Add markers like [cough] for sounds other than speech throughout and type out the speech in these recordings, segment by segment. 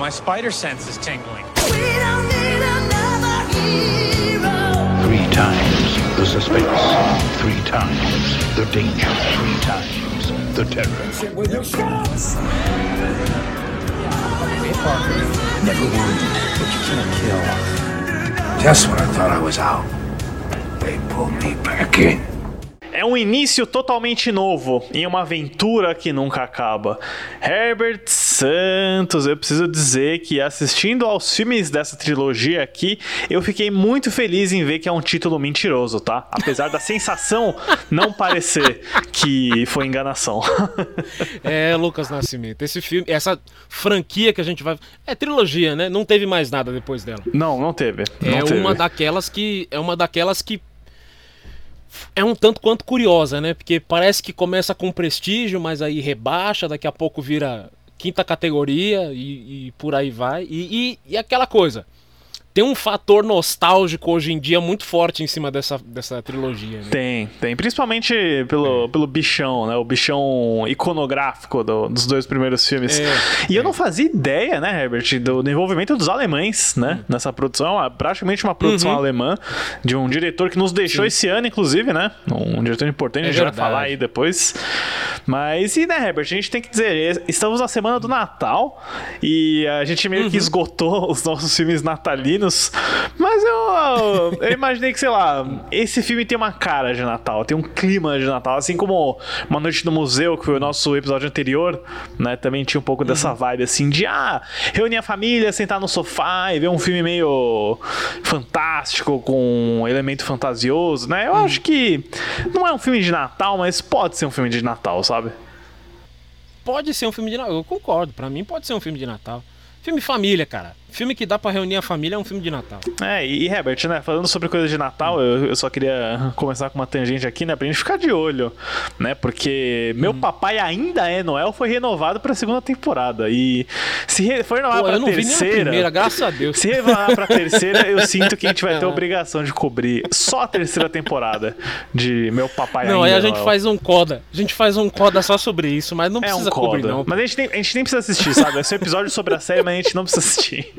my spider sense is tingling. Three times the suspense. Three times the danger. Three times the terror. Never wounded, but you can't kill. Just when I thought I was out, they pulled me back in. É um início totalmente novo em uma aventura que nunca acaba. Herbert Santos, eu preciso dizer que assistindo aos filmes dessa trilogia aqui, eu fiquei muito feliz em ver que é um título mentiroso, tá? Apesar da sensação [laughs] não parecer que foi enganação. É, Lucas Nascimento, esse filme, essa franquia que a gente vai. É trilogia, né? Não teve mais nada depois dela. Não, não teve. Não é teve. uma daquelas que. É uma daquelas que. É um tanto quanto curiosa, né? Porque parece que começa com prestígio, mas aí rebaixa, daqui a pouco vira quinta categoria e, e por aí vai. E, e, e aquela coisa. Tem um fator nostálgico hoje em dia muito forte em cima dessa, dessa trilogia. Né? Tem, tem. Principalmente pelo, pelo bichão, né? O bichão iconográfico do- dos dois primeiros filmes. É, e eu não fazia ideia, né, Herbert, do, do envolvimento dos alemães, né? Hum. Nessa produção. Praticamente uma produção Uhum. alemã. De um diretor que nos deixou esse ano, inclusive, né? Um diretor importante, É a gente vai verdade. falar aí depois. Mas, e né, Herbert, a gente tem que dizer, estamos na semana do Natal e a gente meio Uhum. que esgotou [laughs] os nossos filmes natalinos, mas eu, eu imaginei que, sei lá, esse filme tem uma cara de Natal, tem um clima de Natal, assim como Uma Noite no Museu, que foi o nosso episódio anterior, né, também tinha um pouco Uhum. dessa vibe, assim, de, ah, reunir a família, sentar no sofá e ver um filme meio fantástico, com um elemento fantasioso, né, eu acho que não é um filme de Natal, mas pode ser um filme de Natal, sabe? Pode ser um filme de Natal. Eu concordo. Pra mim pode ser um filme de Natal. Filme família, cara. Filme que dá pra reunir a família é um filme de Natal. É, e Herbert, né, falando sobre coisas de Natal, eu, eu só queria começar com uma tangente aqui, né, pra gente ficar de olho, né, porque Meu Hum. Papai Ainda é Noel foi renovado pra segunda temporada, e se re- for renovado Pô, pra eu não vi terceira... primeira, graças a Deus. Se renovar pra terceira, eu sinto que a gente vai ter a [laughs] obrigação de cobrir só a terceira temporada de Meu Papai Não, Ainda aí a é gente Noel. faz um coda. A gente faz um coda só sobre isso, mas não É um precisa cobrir, coda. não. Mas a gente, nem, a gente nem precisa assistir, sabe? Esse é um episódio sobre a série, mas a gente não precisa assistir.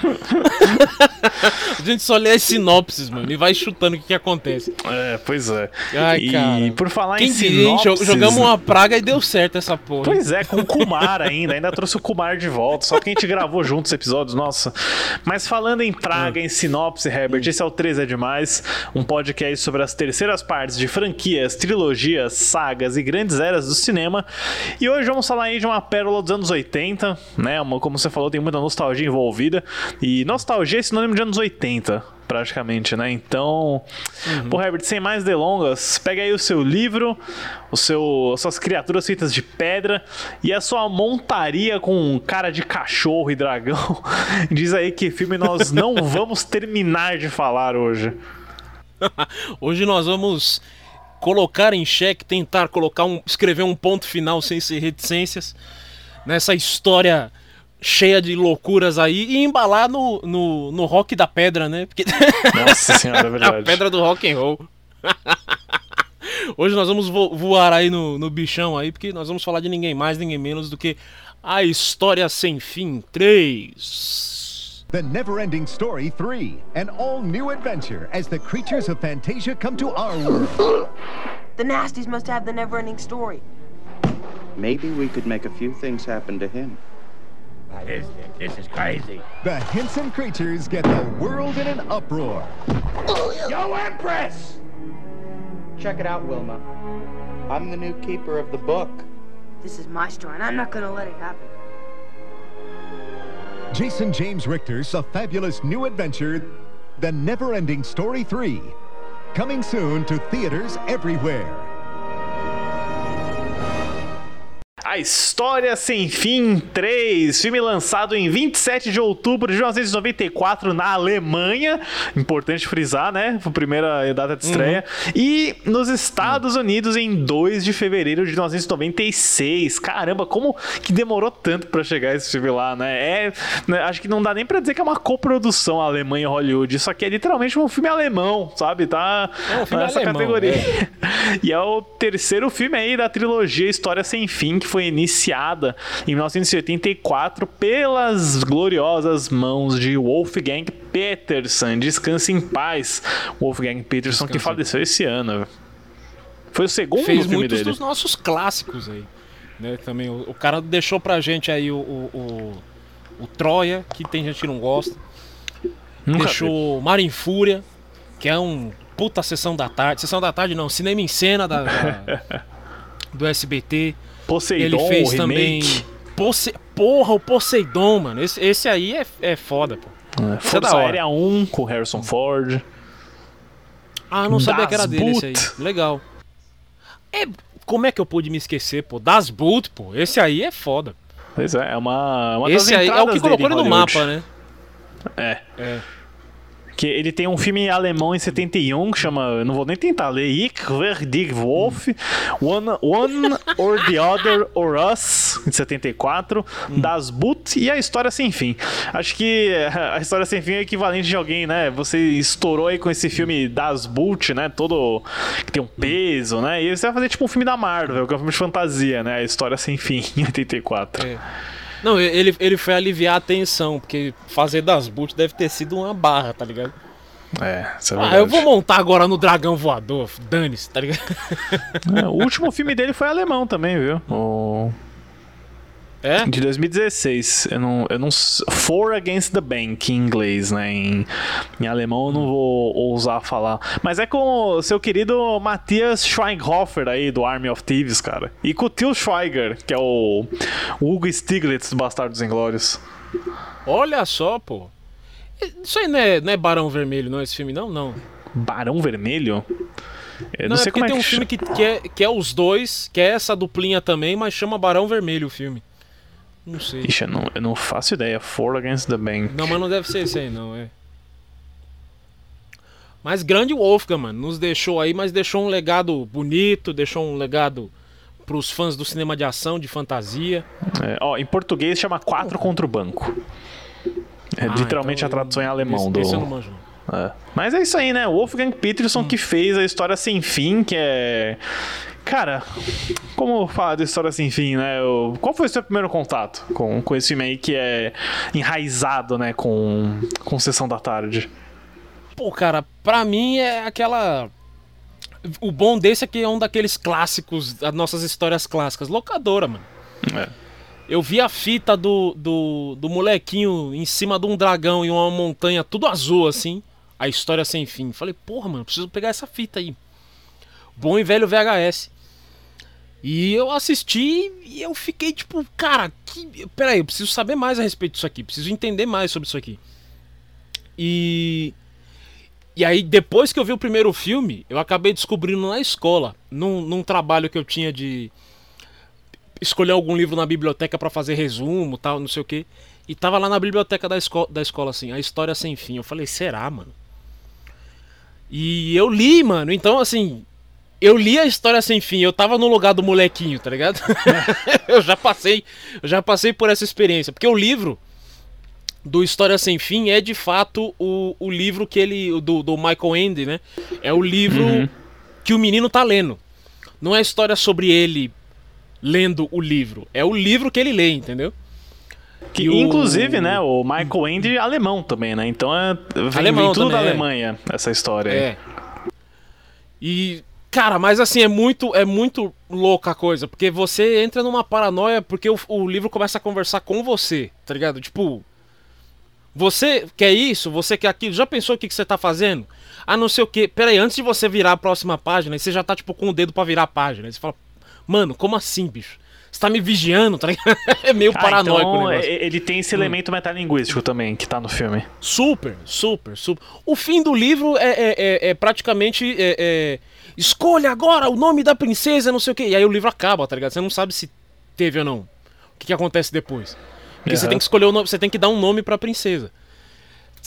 [laughs] A gente só lê as sinopses, mano, e vai chutando o que, que acontece. É, pois é. Ai, e cara. por falar Quem em diria, sinopses... Jogamos uma praga e deu certo essa porra. Pois é, com o Kumar ainda. Ainda trouxe o Kumar de volta. Só que a gente gravou juntos os episódios, nossa. Mas falando em praga, em sinopse, Herbert, esse é o 3 é Demais. Um podcast sobre as terceiras partes de franquias, trilogias, sagas e grandes eras do cinema. E hoje vamos falar aí de uma pérola dos anos 80, né? Uma, como você falou, tem muita nostalgia envolvida. E nostalgia é sinônimo de anos 80 praticamente, né? Então, pô, Herbert, sem mais delongas, pega aí o seu livro, o seu, as suas criaturas feitas de pedra e a sua montaria com cara de cachorro e dragão. [laughs] Diz aí que filme nós não [laughs] vamos terminar de falar hoje. [laughs] Hoje nós vamos colocar em xeque, tentar colocar um, escrever um ponto final sem ser reticências nessa história cheia de loucuras aí e embalar no, no, no rock da pedra, né? Porque Nossa senhora, é [laughs] a verdade. pedra do rock and roll. [laughs] Hoje nós vamos vo- voar aí no, no bichão aí, porque nós vamos falar de ninguém mais, ninguém menos do que a História Sem Fim 3. The Never-Ending Story 3, an all-new adventure as the creatures of Fantasia come to our world. The Nasties must have the never ending story. Maybe we could make a few things happen to him. This, this is crazy. The Henson creatures get the world in an uproar. Yo, Empress! Check it out, Wilma. I'm the new keeper of the book. This is my story, and I'm not gonna let it happen. Jason James Richter's A Fabulous New Adventure, The Never-Ending Story 3. Coming soon to theaters everywhere. A História Sem Fim 3, filme lançado em 27 de outubro de 1994 na Alemanha, importante frisar, né? Foi a primeira data de estreia. E nos Estados Unidos em 2 de fevereiro de 1996. Caramba, como que demorou tanto pra chegar esse filme lá, né? É, né, acho que não dá nem pra dizer que é uma coprodução Alemanha e Hollywood. Isso aqui é literalmente um filme alemão, sabe? Tá É um filme nessa alemão, categoria. [laughs] E é o terceiro filme aí da trilogia História Sem Fim, que foi foi iniciada em 1984 pelas gloriosas mãos de Wolfgang Peterson. Descanse em paz, Wolfgang Peterson, que Descanse. faleceu esse ano. Foi o segundo Fez filme muitos dele. dos nossos clássicos aí. Né, também o, o cara deixou pra gente aí o, o, o, o Troia, que tem gente que não gosta. Nunca vi. deixou Mar em Fúria, que é um puta sessão da tarde. Sessão da tarde não, cinema em cena da, da- [laughs] do SBT. Poseidon, Ele fez também. Porra, o Poseidon, mano. Esse, esse aí é, é foda, pô. É, Isso é Força da hora. Aérea 1 com Harrison Ford. Ah, não sabia que era Das dele esse aí. Legal. É, como é que eu pude me esquecer, pô? Das Boot, pô. Esse aí é foda. Pois é, é uma, uma das esse aí é o que colocou ele no mapa, né? É. É. Que ele tem um filme alemão em 71 que chama, não vou nem tentar ler, Ich wer dich Wolf, One, One or the Other or Us, em 74, Hum. Das Boot e A História Sem Fim. Acho que [laughs] a História Sem Fim é equivalente de alguém, né? Você estourou aí com esse filme Das Boot, né? Todo que tem um peso, né? E você vai fazer tipo um filme da Marvel, que é um filme de fantasia, né? A História Sem Fim, [laughs] em 84. É. Não, ele, ele foi aliviar a tensão, porque fazer das boot deve ter sido uma barra, tá ligado? É, isso é Ah, verdade. eu vou montar agora no dragão voador, dane-se, tá ligado? É, o último filme dele foi alemão também, viu? O... É? De 2016. Eu não, eu não. For Against the Bank em inglês, né? Em, em alemão eu não vou ousar falar. Mas é com o seu querido Matthias Schweighofer aí, do Army of Thieves, cara. E com o Till Schweiger, que é o, o Hugo Stiglitz do Bastardos Inglórios. Olha só, pô. Isso aí não é, não é Barão Vermelho, não, esse filme, não? Não. Barão Vermelho? Eu não, não, é sei porque como é tem que um filme que, que, é, que é os dois, que é essa duplinha também, mas chama Barão Vermelho o filme. Não sei. Ixi, eu não, eu não faço ideia. For Against the Bank. Não, mas não deve ser esse aí, não, é. Mas grande Wolfgang, mano, nos deixou aí, mas deixou um legado bonito, deixou um legado pros fãs do cinema de ação, de fantasia. É, ó, em português chama Quatro contra o Banco. É Ah, literalmente então a tradução em alemão esse, do. esse eu não manjo. É. Mas é isso aí, né? Wolfgang Peterson que fez a história sem fim, que é. Cara, como falar da história sem fim, né? O- Qual foi o seu primeiro contato com, com esse filme aí que é enraizado, né? Com, com Sessão da Tarde? Pô, cara, pra mim é aquela. O bom desse é que é um daqueles clássicos, das nossas histórias clássicas. Locadora, mano. É. Eu vi a fita do, do, do molequinho em cima de um dragão e uma montanha tudo azul, assim. A história sem fim. Falei, porra, mano, preciso pegar essa fita aí. Bom e velho VHS. E eu assisti e eu fiquei tipo, cara, que. Peraí, eu preciso saber mais a respeito disso aqui. Preciso entender mais sobre isso aqui. E. E aí, depois que eu vi o primeiro filme, eu acabei descobrindo na escola, num, num trabalho que eu tinha de escolher algum livro na biblioteca pra fazer resumo, tal, não sei o quê. E tava lá na biblioteca da, esco da escola, assim, a história sem fim. Eu falei, será, mano? E eu li, mano. Então, assim, eu li a história sem fim. Eu tava no lugar do molequinho, tá ligado? [laughs] eu já passei, eu já passei por essa experiência. Porque o livro do História Sem Fim é de fato o, o livro que ele. Do, do Michael Ende, né? É o livro que o menino tá lendo. Não é história sobre ele lendo o livro. É o livro que ele lê, entendeu? Que, o- inclusive, né? O Michael Ende é alemão também, né? Então é. Vem, Alemão vem tudo também, da é. Alemanha, essa história aí. É. E, cara, mas assim, é muito, é muito louca a coisa, porque você entra numa paranoia porque o, o livro começa a conversar com você, tá ligado? Tipo, você quer isso, você quer aquilo, já pensou o que, que você tá fazendo? Ah, não sei o que. Pera aí, antes de você virar a próxima página, você já tá, tipo, com o dedo pra virar a página. Você fala, mano, como assim, bicho? Você tá me vigiando, tá ligado? [laughs] É meio Ah, paranoico o então, negócio. é- ele tem esse elemento metalinguístico também, que tá no filme. Super, super, super. O fim do livro é, é- é- é praticamente. é- é, escolha agora o nome da princesa, não sei o quê. E aí o livro acaba, tá ligado? Você não sabe se teve ou não. O que, que acontece depois. Porque você Aham. tem que escolher o nome, você tem que dar um nome pra princesa.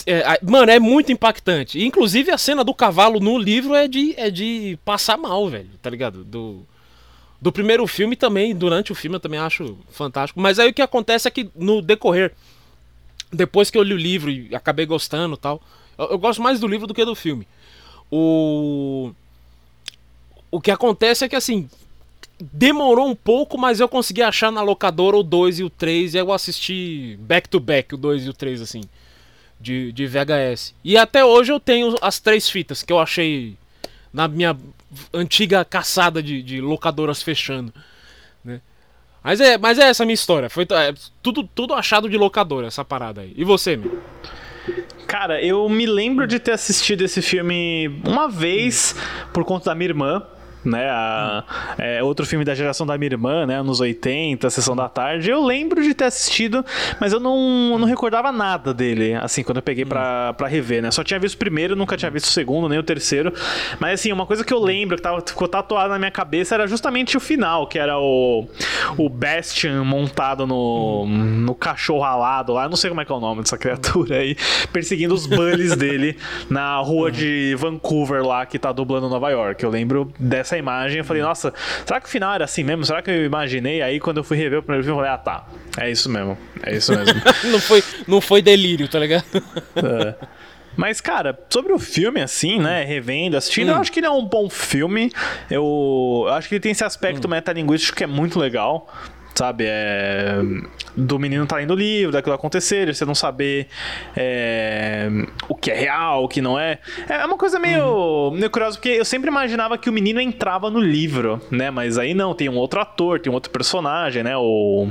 É, mano, é muito impactante. Inclusive a cena do cavalo no livro é de, é de passar mal, velho, tá ligado? Do, do primeiro filme também, durante o filme eu também acho fantástico. Mas aí o que acontece é que no decorrer depois que eu li o livro e acabei gostando e tal. Eu, eu gosto mais do livro do que do filme. O. O que acontece é que assim. demorou um pouco, mas eu consegui achar na locadora o 2 e o 3 e eu assisti back to back o 2 e o 3 assim, de, de VHS. E até hoje eu tenho as três fitas que eu achei na minha antiga caçada de, de locadoras fechando, né? Mas é, mas é essa a minha história. Foi é, tudo, tudo achado de locadora, essa parada aí. E você, meu? Cara, eu me lembro de ter assistido esse filme uma vez por conta da minha irmã né? A, é, outro filme da geração da minha irmã, né? Anos 80, Sessão da Tarde. Eu lembro de ter assistido, mas eu não, não recordava nada dele, assim, quando eu peguei pra, pra rever, né? Só tinha visto o primeiro, nunca tinha visto o segundo, nem o terceiro. Mas, assim, uma coisa que eu lembro, que tava, ficou tatuada na minha cabeça, era justamente o final, que era o, o Bastian montado no, no cachorro alado lá. Eu não sei como é que é o nome dessa criatura aí, perseguindo os bullies dele na rua de Vancouver lá, que tá dublando Nova York. Eu lembro dessa essa imagem, eu falei, nossa, será que o final era assim mesmo? Será que eu imaginei? Aí quando eu fui rever o primeiro filme, eu falei, ah tá, é isso mesmo, é isso mesmo. [laughs] não, foi, não foi delírio, tá ligado? [laughs] é. Mas, cara, sobre o filme, assim, né? Revendo, assistindo, hum. eu acho que ele é um bom filme. Eu, eu acho que ele tem esse aspecto hum. metalinguístico que é muito legal sabe? É, do menino tá lendo o livro, daquilo acontecer, você não saber é, o que é real, o que não é. É uma coisa meio, uhum. meio curiosa, porque eu sempre imaginava que o menino entrava no livro, né? Mas aí não, tem um outro ator, tem um outro personagem, né? O.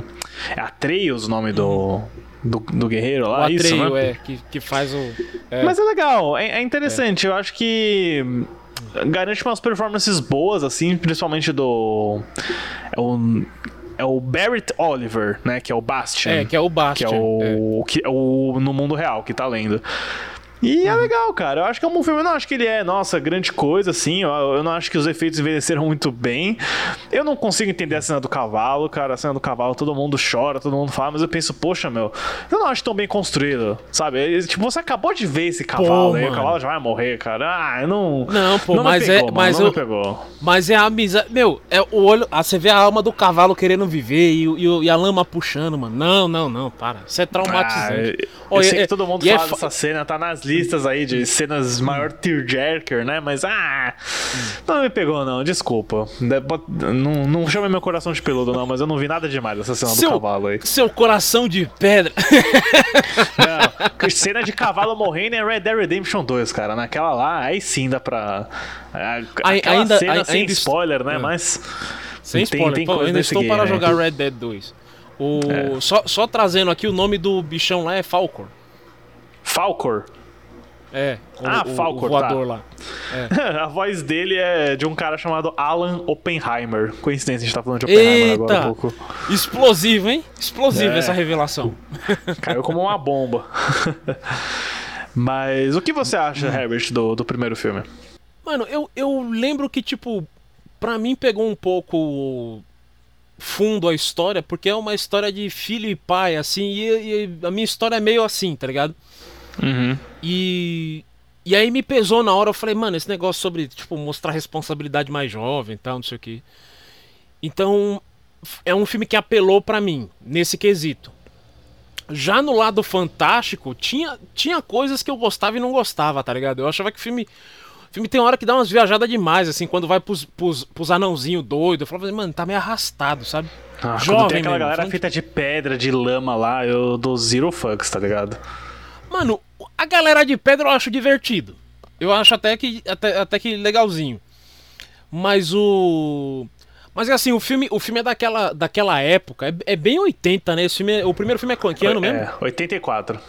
É Atreus o nome do. Uhum. Do, do, guerreiro lá, o isso, Atreio, né? é, que, que faz o. É. Mas é legal, é, é interessante. É. Eu acho que garante umas performances boas, assim, principalmente do. É o é o Barrett Oliver, né? Que é o Bastian. É, que é o Bastian. Que é o, é. Que, é o no mundo real que tá lendo. E é legal, cara. Eu acho que é um filme. Eu não acho que ele é, nossa, grande coisa, assim. Eu, não acho que os efeitos envelheceram muito bem. Eu não consigo entender a cena do cavalo, cara. A cena do cavalo, todo mundo chora, todo mundo fala, mas eu penso, poxa, meu, eu não acho tão bem construído, sabe? tipo, você acabou de ver esse cavalo, aí o cavalo já vai morrer, cara. Ah, eu não. Não, pô, não mas pegou, é. Mas não eu, pegou. Mas é a amizade. Meu, é o olho. Ah, você vê a alma do cavalo querendo viver e, e, e a lama puxando, mano. Não, não, não, para. Isso é traumatizante. Ah, eu, eu sei é, que todo mundo fala é, dessa cena, tá nas listas aí de cenas maior tearjerker, né? Mas, ah, não me pegou, não, desculpa. Não, não chama meu coração de peludo, não, mas eu não vi nada demais dessa cena seu, do cavalo aí. Seu coração de pedra. [laughs] não, [laughs] cena de cavalo morrendo é Red Dead Redemption 2, cara. Naquela lá, aí sim dá pra. Aquela ainda, cena ainda, sem ainda spoiler, né? É. Mas. Sem tem, spoiler, tem Pô, ainda estou game, para né? jogar Red Dead 2. O, é. só, só trazendo aqui, o nome do bichão lá é Falcor. Falcor? É, o, ah, o, Falcor, o voador tá. lá. É. [laughs] a voz dele é de um cara chamado Alan Oppenheimer. Coincidência, a gente tá falando de Oppenheimer Eita! agora um pouco. Explosivo, hein? Explosivo é. essa revelação. [laughs] Caiu como uma bomba. [laughs] Mas o que você acha, hum. Herbert, do, do primeiro filme? Mano, eu, eu lembro que, tipo, pra mim pegou um pouco fundo a história, porque é uma história de filho e pai, assim, e, e a minha história é meio assim, tá ligado? Uhum. E. E aí me pesou na hora, eu falei, mano, esse negócio sobre, tipo, mostrar responsabilidade mais jovem e tal, não sei o que. Então, é um filme que apelou para mim, nesse quesito. Já no lado fantástico, tinha, tinha coisas que eu gostava e não gostava, tá ligado? Eu achava que o filme. O filme tem hora que dá umas viajadas demais, assim, quando vai pros, pros, pros anãozinhos doidos. Eu falava, mano, tá meio arrastado, sabe? Ah, Jovem, tem aquela mesmo, galera feita de pedra, de lama lá, eu dou zero fucks, tá ligado? Mano, a galera de pedra eu acho divertido. Eu acho até que, até, até que legalzinho. Mas o. Mas assim, o filme, o filme é daquela, daquela época. É, é bem 80, né? Esse filme é, o primeiro filme é que ano mesmo? É, 84.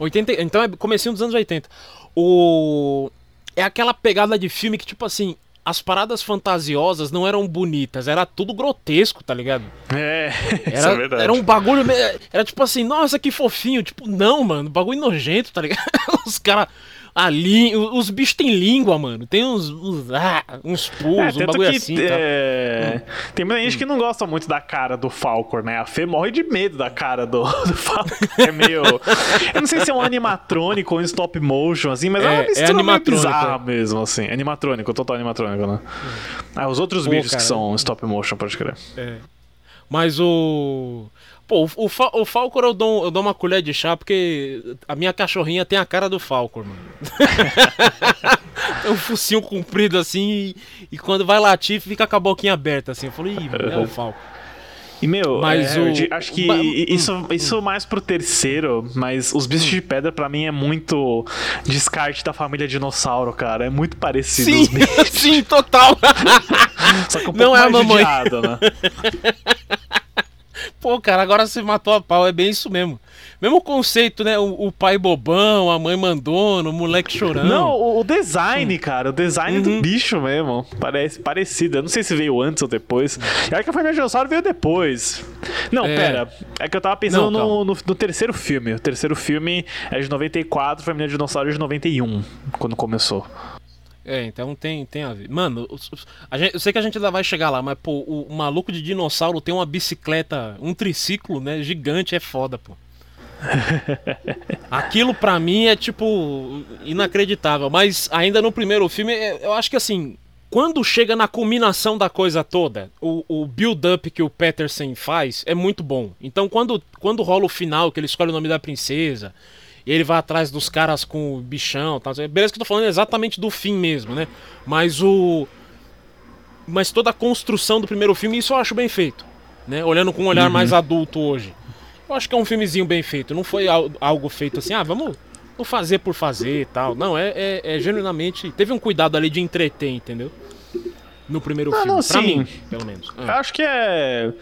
80, então é comecinho dos anos 80. O. É aquela pegada de filme que, tipo assim, as paradas fantasiosas não eram bonitas, era tudo grotesco, tá ligado? É, [laughs] era, isso é verdade. Era um bagulho. Era tipo assim, nossa, que fofinho. Tipo, não, mano, bagulho nojento, tá ligado? [laughs] Os caras ali, os bichos têm língua, mano. Tem uns, uns, ah, uns pulsos, é, um bagulho que, assim. Tá? É... Hum. Tem muita gente hum. que não gosta muito da cara do Falcor, né? A Fê morre de medo da cara do, [laughs] do Falcor. É meio. Eu não sei se é um animatrônico ou um stop motion, assim, mas é, é uma mistura é meio bizarra mesmo, assim. Animatrônico, total animatrônico, né? Ah, os outros Pô, bichos cara, que são stop motion, pode crer. É. Mas o. Pô, o, o, o Falcor eu dou, eu dou uma colher de chá porque a minha cachorrinha tem a cara do Falcor, mano. [laughs] Tem um focinho comprido assim e, e quando vai latir fica com a boquinha aberta assim. Eu falei, ih, é o Falco. E, meu, Mas é, o- acho que isso, isso mais pro terceiro, mas os bichos de pedra pra mim é muito descarte da família dinossauro, cara. É muito parecido Sim, [laughs] sim, total. [laughs] Só que um Não pouco é a mais mamãe. judiado, né? Pô, cara, agora você matou a pau, é bem isso mesmo. Mesmo conceito, né? O, o pai bobão, a mãe mandona, o moleque chorando. Não, o, design, cara, o design Uhum. do bicho mesmo. Parece parecido. Eu não sei se veio antes ou depois. Eu acho que a família dinossauro veio depois. Não, É. pera. É que eu tava pensando Não, no, no, no terceiro filme. O terceiro filme é de 94, Família Dinossauro é de 91, quando começou. É, então tem, tem a ver. Mano, gente- eu sei que a gente ainda vai chegar lá, mas, pô, o, o maluco de dinossauro tem uma bicicleta, um triciclo, né? Gigante, é foda, pô. [laughs] Aquilo pra mim é, tipo, inacreditável. Mas ainda no primeiro filme, é- eu acho que assim. Quando chega na culminação da coisa toda, o, o build-up que o Peterson faz é muito bom. Então, quando, quando rola o final, que ele escolhe o nome da princesa, e ele vai atrás dos caras com o bichão e tal. Beleza que eu tô falando exatamente do fim mesmo, né? Mas o. Mas toda a construção do primeiro filme, isso eu acho bem feito. Né? Olhando com um olhar mais adulto hoje. Eu acho que é um filmezinho bem feito. Não foi al- algo feito assim, ah, vamos vamos fazer por fazer e tal. Não, é, é, é genuinamente. Teve um cuidado ali de entreter, entendeu? No primeiro filme. não, pra sim. mim, pelo menos. Eu Ah. acho que é.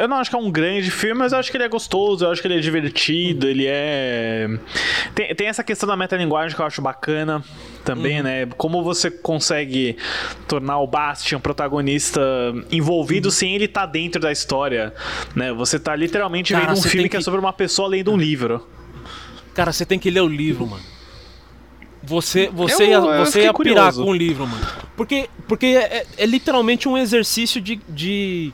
Eu não acho que é um grande filme, mas eu acho que ele é gostoso, eu acho que ele é divertido, ele é. Tem, tem essa questão da metalinguagem que eu acho bacana também, Uhum. né? Como você consegue tornar o Bastian protagonista envolvido Uhum. sem ele estar dentro da história, né? Você tá literalmente Cara, vendo um filme tem que... é que- sobre uma pessoa lendo um livro. Cara, você tem que ler o livro, mano. Você, você Eu- ia, você ia pirar curioso. com o livro, mano. Porque, porque é, é- é literalmente um exercício de, de,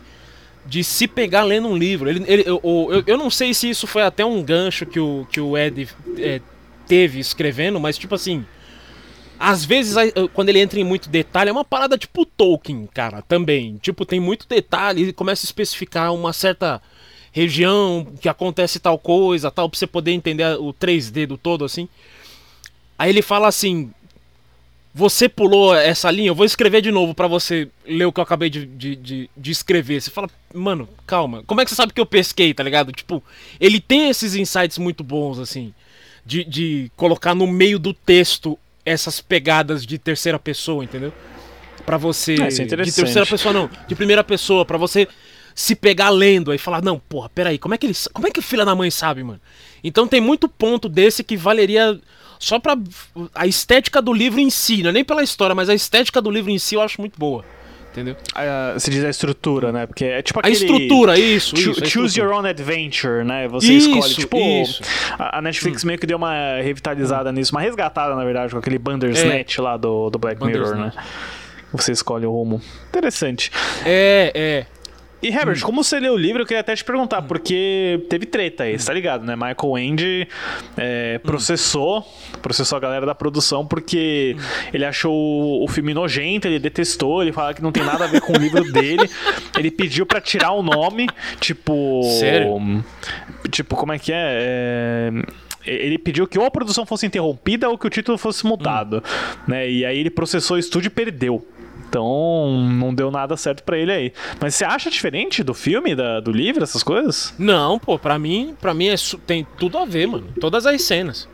de se pegar lendo um livro. Ele, ele, eu, eu, eu não sei se isso foi até um gancho que o, que o Ed é, teve escrevendo, mas tipo assim. Às vezes, quando ele entra em muito detalhe, é uma parada tipo Tolkien, cara, também. Tipo, tem muito detalhe e começa a especificar uma certa região que acontece tal coisa, tal, pra você poder entender o 3D do todo, assim. Aí ele fala assim: Você pulou essa linha, eu vou escrever de novo pra você ler o que eu acabei de, de, de, de escrever. Você fala, mano, calma, como é que você sabe que eu pesquei, tá ligado? Tipo, ele tem esses insights muito bons, assim, de, de colocar no meio do texto essas pegadas de terceira pessoa, entendeu? Pra você. É, isso é de terceira pessoa, não, de primeira pessoa, pra você se pegar lendo aí falar, não, porra, peraí, como é que ele. Como é que o filho da mãe sabe, mano? Então tem muito ponto desse que valeria só pra a estética do livro em si, não é nem pela história, mas a estética do livro em si eu acho muito boa. Entendeu? Ah, se diz a estrutura, né? Porque é tipo A aquele... estrutura, isso, Cho- isso. a choose your own adventure, né? Você Isso, escolhe. Tipo, isso. a a Netflix meio que deu uma revitalizada nisso, uma resgatada, na verdade, com aquele Bandersnatch lá do, do Black Mirror, né? Você escolhe o rumo. Interessante. É, é. E Herbert, como você leu o livro, eu queria até te perguntar, porque teve treta aí, você tá ligado, né? Michael End é, processou, processou a galera da produção porque ele achou o- filme nojento, ele detestou, ele fala que não tem nada a ver com o livro dele. [laughs] Ele pediu pra tirar o nome, tipo. Sério? Tipo, como é que é? É, Ele pediu que ou a produção fosse interrompida ou que o título fosse mudado, né? E aí ele processou o estúdio e perdeu. Então, não deu nada certo pra ele aí. Mas você acha diferente do filme, da- do livro, essas coisas? Não, pô, pra mim, pra mim é, tem tudo a ver, mano. Todas as cenas.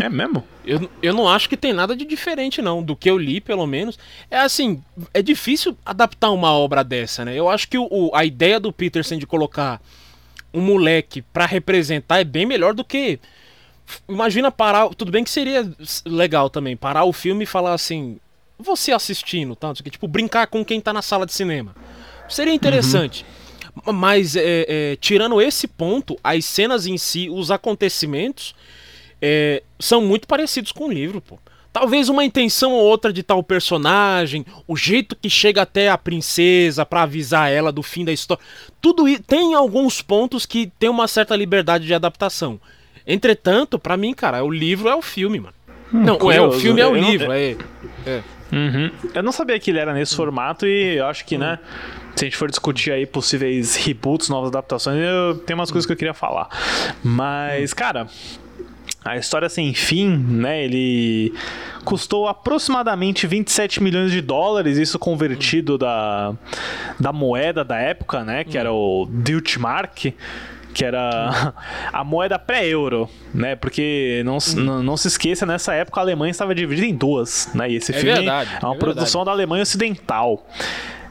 É mesmo? Eu, eu não acho que tem nada de diferente, não. Do que eu li, pelo menos. É assim, é difícil adaptar uma obra dessa, né? Eu acho que o, o- a ideia do Peterson de colocar um moleque pra representar é bem melhor do que. Imagina parar. Tudo bem que seria legal também, parar o filme e falar assim. Você assistindo, tá? Quê, Tipo, brincar com quem tá na sala de cinema. Seria interessante. M- Mas, é, é, tirando esse ponto, as cenas em si, os acontecimentos, é, são muito parecidos com o livro, pô. Talvez uma intenção ou outra de tal personagem, o jeito que chega até a princesa pra avisar ela do fim da história. Tudo isso tem alguns pontos que tem uma certa liberdade de adaptação. Entretanto, pra mim, cara, o livro é o filme, mano. não, é, o curioso. filme é o não- livro, é. é. Uhum. Eu não sabia que ele era nesse formato e eu acho que, né, se a gente for discutir aí possíveis reboots, novas adaptações, eu tenho umas coisas que eu queria falar. Mas, cara, A história sem fim, né? Ele custou aproximadamente 27 milhões de dólares, isso convertido da, da moeda da época, né? Que era o Deutschmark que era [laughs] a moeda pré-euro, né? Porque não, não, se esqueça, nessa época a Alemanha estava dividida em duas, né? E esse É filme verdade, é uma é produção da Alemanha Ocidental.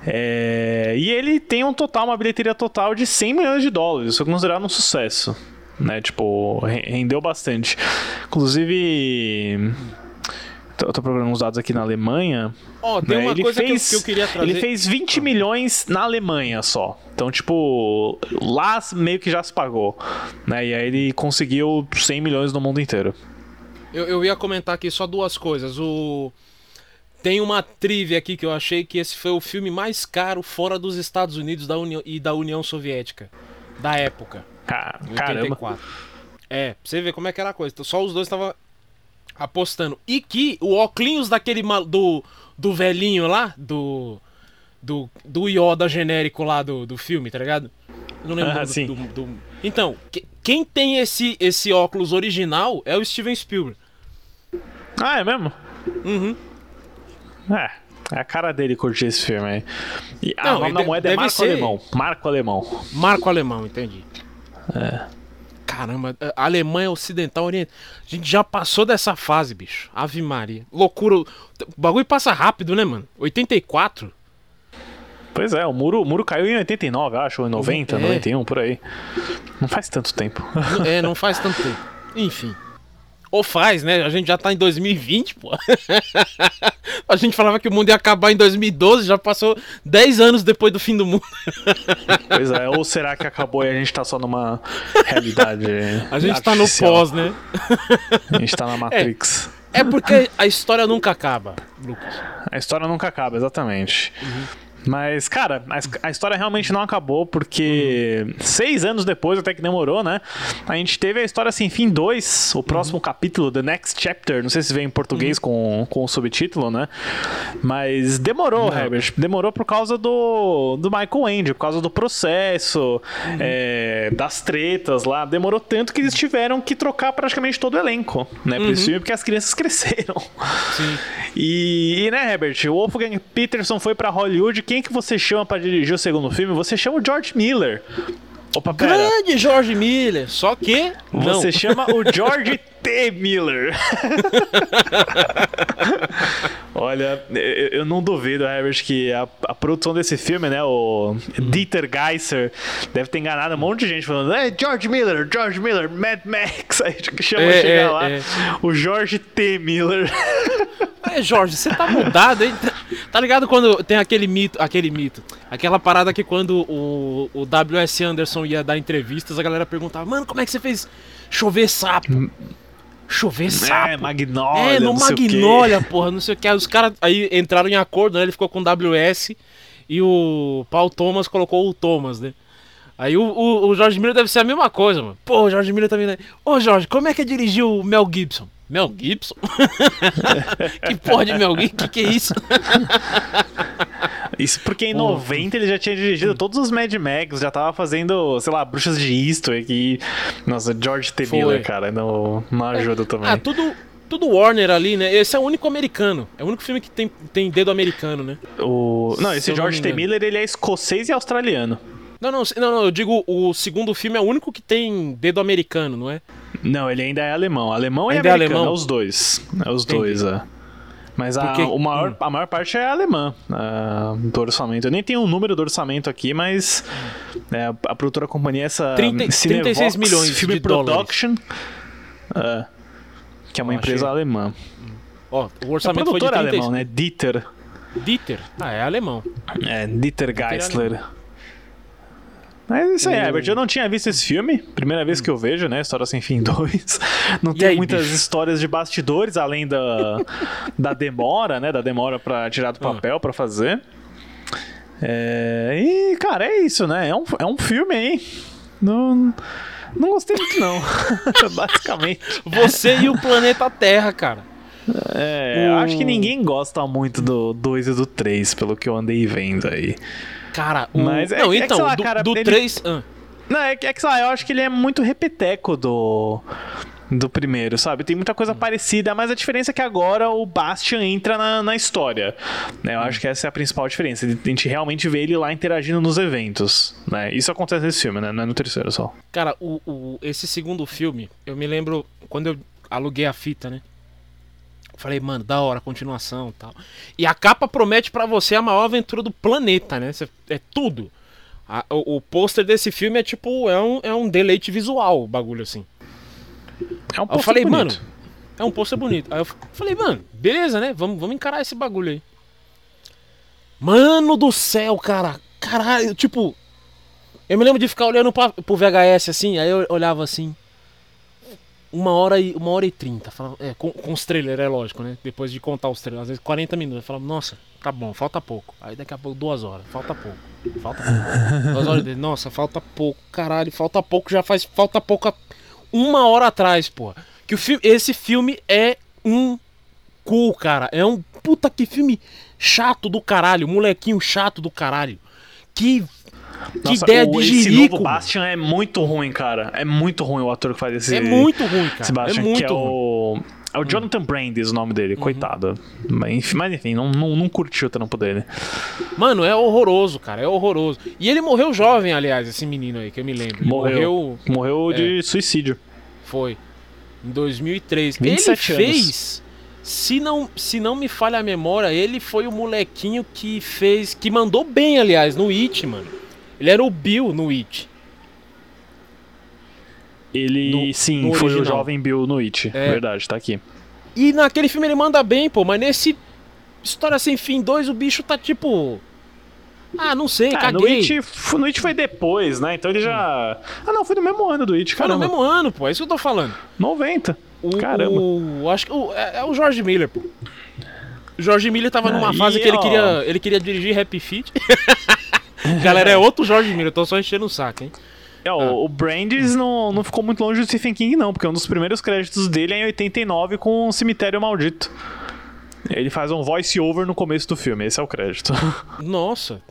É, e ele tem um total, uma bilheteria total de 100 milhões de dólares, isso é considerado um sucesso, né? Tipo, re- rendeu bastante. Inclusive, eu tô procurando uns dados aqui na Alemanha. Ó, tem né, uma ele coisa que eu- fez, que eu queria trazer. Ele fez 20 milhões na Alemanha só. Então, tipo, lá meio que já se pagou. Né? E aí ele conseguiu 100 milhões no mundo inteiro. Eu, eu ia comentar aqui só duas coisas. O tem uma trivia aqui que eu achei que esse foi o filme mais caro fora dos Estados Unidos da União, e da União Soviética da época, Ca- em Caramba. 84. É, pra você ver como é que era a coisa. Então, Só os dois estavam apostando. E que o óculos daquele mal- do do velhinho lá, do do do Yoda genérico lá do, do filme, tá ligado? Não lembro Ah, do- do, do- Então, que- quem tem esse esse óculos original é o Steven Spielberg. Ah, é mesmo? Uhum. É. É a cara dele curtir esse filme aí. E, ah, Não, o nome da moeda é Marco ser- Alemão. Marco Alemão. Marco Alemão, entendi. É. Caramba, a Alemanha Ocidental Oriental. A gente já passou dessa fase, bicho. Ave Maria. Loucura. O bagulho passa rápido, né, mano? 84? Pois é, o muro, o muro caiu em 89, acho, ou em 90, É. 91, por aí. Não faz tanto tempo. É, não [laughs] faz tanto tempo. Enfim. Ou faz, né? A gente já tá em 2020, pô. [laughs] a gente falava que o mundo ia acabar em 2012, já passou 10 anos depois do fim do mundo. [laughs] pois é, ou será que acabou e a gente tá só numa realidade A gente tá no artificial? pós, né? A gente tá na [laughs] Matrix. É porque a história nunca acaba, Lucas. A história nunca acaba, exatamente. Uhum. Mas, cara, a, a história realmente não acabou, porque Uhum. seis anos depois, até que demorou, né? A gente teve a história sem fim 2, o próximo Uhum. capítulo, The Next Chapter. Não sei se vem em português com, com o subtítulo, né? Mas demorou, Herbert. Demorou por causa do, do Michael Ende, por causa do processo, Uhum. é, das tretas lá. Demorou tanto que eles tiveram que trocar praticamente todo o elenco, né? Pra esse filme, porque as crianças [laughs] cresceram. Uhum. Sim. E, e, né, Herbert, o Wolfgang Peterson foi pra Hollywood. Quem que você chama pra dirigir o segundo filme? Você chama o George Miller. Opa, pera. Grande George Miller. Só que. Não. Você chama o George T. Miller. [laughs] Olha, eu, não duvido, Herbert, que a, a produção desse filme, né, o Dieter Geisser, deve ter enganado um monte de gente falando, é George Miller, George Miller, Mad Max. [laughs] Aí chama É, chegar é, lá é. o George T. Miller. [laughs] É, Jorge, você tá mudado, hein? Tá ligado quando tem aquele mito, aquele mito, aquela parada que quando o, o W.S. Anderson ia dar entrevistas, a galera perguntava, mano, como é que você fez chover sapo? Chover sapo? É, Magnolia, É, no não sei o quê. Magnolia, porra, não sei o que. Aí Os caras aí entraram em acordo, né? Ele ficou com o WS e o Paul Thomas colocou o Thomas, né? Aí o, o, o Jorge Miller deve ser a mesma coisa, mano. Pô, o Jorge Miller também. Né? Ô, Jorge, como é que é dirigir o Mel Gibson? Mel Gibson? [laughs] que porra de Mel Gibson? Que que é isso? [laughs] Isso porque em 90 ele já tinha dirigido todos os Mad Max, já tava fazendo, sei lá, Bruxas de Eastwick e... Nossa, George T. Foi. Miller, cara, não, não ajuda também. Ah, tudo, tudo Warner ali, né? Esse é o único americano. É o único filme que tem, tem dedo americano, né? O... Não, Se esse não George me T. Miller, ele é escocês e australiano. Não, não, não, não, eu digo o segundo filme é o único que tem dedo americano, não é? Não, ele ainda é alemão. Alemão e Ainda é americano, é, alemão? os dois. É os Entendi. dois, é. Mas a, Porque- o maior, hum. a maior parte é alemã ah, do orçamento. Eu nem tenho o número do orçamento aqui, mas é, a produtora companhia é essa 30 Cinevox 36 milhões Film de. Production, é, que é uma empresa achei- alemã. Ó, o orçamento foi de é 36. alemão, né? Dieter. Dieter. Ah, é alemão. É, Dieter é Geisler. Mas é isso aí, O- Herbert. Eu não tinha visto esse filme. Primeira vez que eu vejo, né? História Sem Fim [laughs] 2. Não tem aí, muitas bicho? histórias de bastidores, além da, [laughs] da demora, né? Da demora pra tirar do Ah. papel pra fazer. É, e, cara, é isso, né? É um, é um filme aí. Não, não gostei muito, não. [laughs] Basicamente. Você e o planeta Terra, cara. É, eu acho que ninguém gosta muito do 2 e do 3, pelo que eu andei vendo aí. Cara, o... Mas é Não, é que, então, sei lá, do, cara, do ele- 3... Ah, Não, é que, é que sei lá, eu acho que ele é muito repeteco do. do primeiro, sabe? Tem muita coisa parecida, mas a diferença é que agora o Bastian entra na, na história. Né? Eu acho que essa é a principal diferença. A gente realmente vê ele lá interagindo nos eventos. Né? Isso acontece nesse filme, né? Não é no terceiro só. Cara, o, o- esse segundo filme, eu me lembro quando eu aluguei a fita, né? Falei, mano, da hora, continuação e tal. E a capa promete pra você a maior aventura do planeta, né? É tudo. A- o o pôster desse filme é tipo, é um, é um deleite visual, o bagulho assim. É um Aí eu falei, bonito. mano, é um pôster bonito. Aí eu falei, mano, beleza, né? Vamos, vamos encarar esse bagulho aí. Mano do céu, cara. Caralho, tipo. Eu me lembro de ficar olhando pra, pro VHS assim, aí eu olhava assim. Uma hora e, uma hora e trinta. É, com, com os trailers, é lógico, né? Depois de contar os trailers, às vezes 40 minutos. Eu falava, nossa, tá bom, falta pouco. Aí daqui a pouco, duas horas, falta pouco. Falta pouco. [laughs] duas horas dele, nossa, falta pouco. Caralho, falta pouco, já faz. Falta pouco. a- Uma hora atrás, pô. Que o filme, esse filme é um cu, cara. É um puta que filme chato do caralho. Molequinho chato do caralho. Que. Que Nossa, ideia o- de esse jirico. novo Bastian é muito ruim, cara. É muito ruim o ator que faz esse. É muito ruim, cara. Esse Bastian, é muito que é ruim. o. É o Jonathan Brandis o nome dele, coitado. Mas enfim, mas, enfim, não, não, não curti o trampo dele. Mano, é horroroso, cara. É horroroso. E ele morreu jovem, aliás, esse menino aí, que eu me lembro. Ele Morreu. Morreu de suicídio. Foi. Em 2003. 27 ele anos. fez. Se não, se não me falha a memória, ele foi o molequinho que fez. Que mandou bem, aliás, no It, mano. Ele era o Bill no It. Ele, No- sim, no foi o jovem Bill no It. É. Verdade, tá aqui. E naquele filme ele manda bem, pô, mas nesse História Sem Fim 2 o bicho tá tipo. Ah, não sei, Ah, no caguei. It, f- no It foi depois, né? Então ele já. Ah, não, foi no mesmo ano do It, Foi no mesmo ano, pô, é isso que eu tô falando. 90. O, Caramba. o- acho que o- é, é o George Miller, pô. O George Miller tava numa Aí, fase que ele queria, ele queria dirigir Happy Feet. [laughs] Galera, é outro George Miller, eu tô só enchendo o saco, hein? É, Ah. o, o Brandis não, não ficou muito longe do Stephen King, não, porque um dos primeiros créditos dele é em 89 com o Cemitério Maldito. Ele faz um voice-over no começo do filme, esse é o crédito. [laughs] Nossa.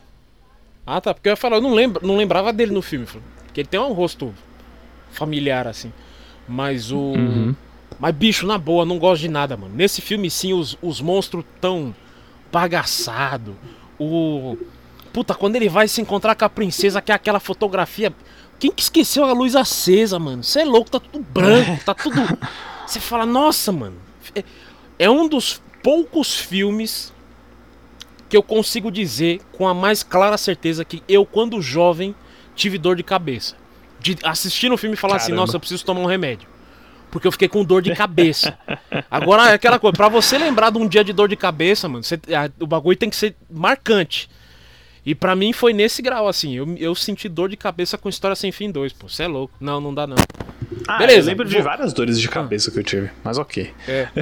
Ah, tá, porque eu ia falar, eu não, lembro, não lembrava dele no filme, porque ele tem um rosto familiar, assim. Mas o. Uhum. Mas, bicho, na boa, não gosto de nada, mano. Nesse filme, sim, os, os monstros tão bagaçado. O. Puta, quando ele vai se encontrar com a princesa, que é aquela fotografia. Quem que esqueceu a luz acesa, mano? Você é louco, tá tudo branco, tá tudo. [laughs] Você fala, nossa, mano. É, é um dos poucos filmes que eu consigo dizer com a mais clara certeza que eu, quando jovem, tive dor de cabeça. De assistir no filme e falar assim, Caramba. nossa, eu preciso tomar um remédio. Porque eu fiquei com dor de cabeça. Agora, é aquela coisa, pra você lembrar de um dia de dor de cabeça, mano, você- a- o bagulho tem que ser marcante. E pra mim foi nesse grau, assim. Eu, eu senti dor de cabeça com História Sem Fim 2, pô. Você é louco. Não, não dá não. Ah, Beleza, eu lembro de várias dores de cabeça que eu tive, mas ok. É. [laughs]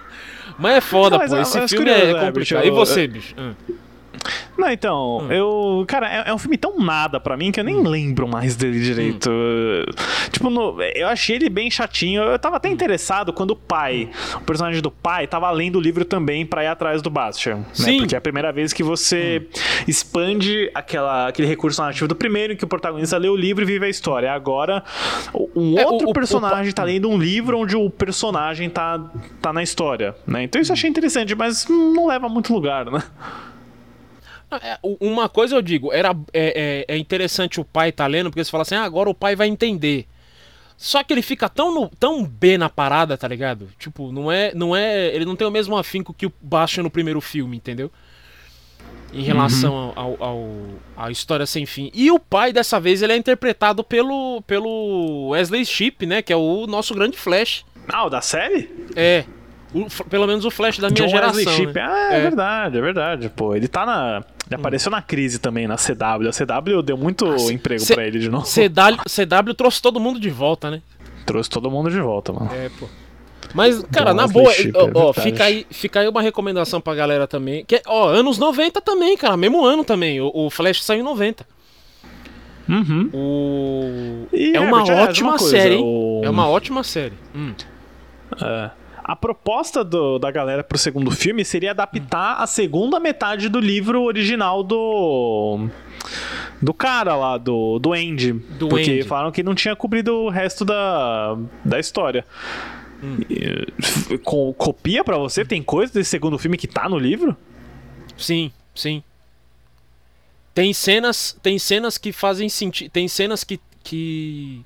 [laughs] Mas é foda, Não, mas- pô. Esse mas filme curioso, é né, complicado. bicho? E você, bicho? Ah. Não, então, Hum. eu. Cara, é, é um filme tão nada pra mim que eu nem lembro mais dele direito. Hum. Tipo, no- eu achei ele bem chatinho. Eu tava até Hum. interessado quando o pai, o personagem do pai, tava lendo o livro também pra ir atrás do Bastian. Né? Sim. Hum. Porque é a primeira vez que você expande aquela, aquele recurso narrativo do primeiro, em que o protagonista lê o livro e vive a história. Agora, um É, o- outro o- o personagem pa- tá lendo um livro onde o personagem tá, tá na história. Né? Então isso eu achei interessante, mas não leva a muito lugar, né? É, Uma coisa eu digo, era, é, é- é interessante o pai tá lendo, porque você fala assim, ah, agora o pai vai entender. Só que ele fica tão, no- tão B na parada, tá ligado? Tipo, não é, não é. Ele não tem o mesmo afinco que o Bastian no primeiro filme, entendeu? Em relação ao, ao, ao- à história sem fim. E o pai, dessa vez, ele é interpretado pelo, pelo Wesley Shipp, né? Que é o nosso grande Flash. Ah, o da série? É. o- pelo menos o Flash da minha John geração. Wesley Shipp. né? Ah, é, É. verdade, é verdade. Pô, ele tá na. Ele apareceu na crise também, na CW. A CW deu muito emprego C- pra ele de novo. CW, CW trouxe todo mundo de volta, né? Trouxe todo mundo de volta, mano. É, pô. Mas, cara, John na boa, Shipp, ó, é ó, fica, aí, fica aí uma recomendação pra galera também. Que, ó, anos 90 também, cara, mesmo ano também. O, o Flash saiu em 90. Uhum. O... É uma ótima série, hein? o- É uma ótima série. Hum. É. A proposta do- da galera pro segundo filme seria adaptar a segunda metade do livro original do. Do cara lá, do, do Andy. Do porque Andy. falaram que não tinha cobrido o resto da, da história. Hum. E, co- copia pra você? Tem coisa desse segundo filme que tá no livro? Sim, sim. Tem cenas, tem cenas que fazem sentido, tem cenas que, que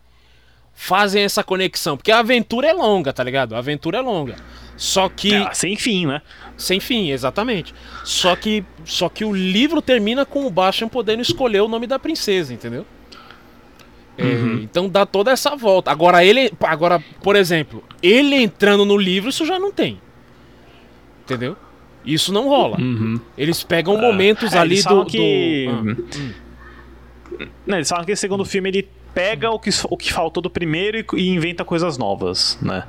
fazem essa conexão, porque a aventura é longa, tá ligado? A aventura é longa. Só que É, sem fim, né? sem fim, exatamente. Só que só que o livro termina com o Bastian podendo escolher o nome da princesa, entendeu? É, então dá toda essa volta. Agora ele, agora, por exemplo, ele entrando no livro, isso já não tem. Entendeu? Isso não rola. Eles pegam momentos É, ali do, falam do- que... Ah, Não, eles falam que esse segundo filme ele pega o que, o que faltou do primeiro e, e inventa coisas novas, né?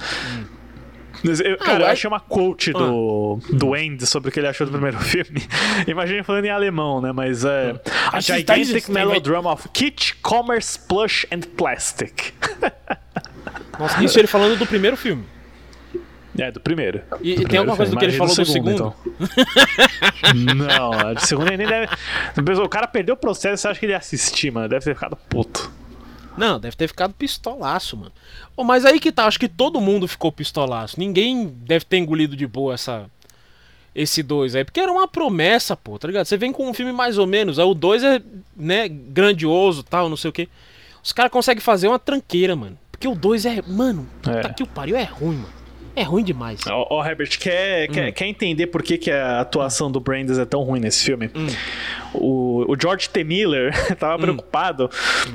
Eu- cara, eu ué. achei uma quote do, do Andy sobre o que ele achou do primeiro [laughs] filme. Imagina falando em alemão, né? Mas é. A Mas isso gigantic melodrama of kitsch, commerce, plush and plastic. [laughs] Nossa, isso ele falando do primeiro filme. É, do primeiro. E- Do tem primeiro alguma coisa do que ele falou do segundo? então. [laughs] Não, a de segundo ele nem deve. O cara perdeu o processo, você acha que ele ia assistir, mano? Deve ter ficado puto. Não, deve ter ficado pistolaço, mano. Ô, mas aí que tá, acho que todo mundo ficou pistolaço. Ninguém deve ter engolido de boa essa esse 2 aí, porque era uma promessa, pô, tá ligado? Você vem com um filme mais ou menos, aí o 2 é, né, grandioso, tal, não sei o quê. Os caras conseguem fazer uma tranqueira, mano. Porque o 2 é, mano, É. tá que o pariu é ruim, mano. É ruim demais. Ó, ó, Herbert, quer, Hum. quer, quer entender por que, que a atuação do Brandes é tão ruim nesse filme? Hum. O, o George T. Miller [laughs] tava preocupado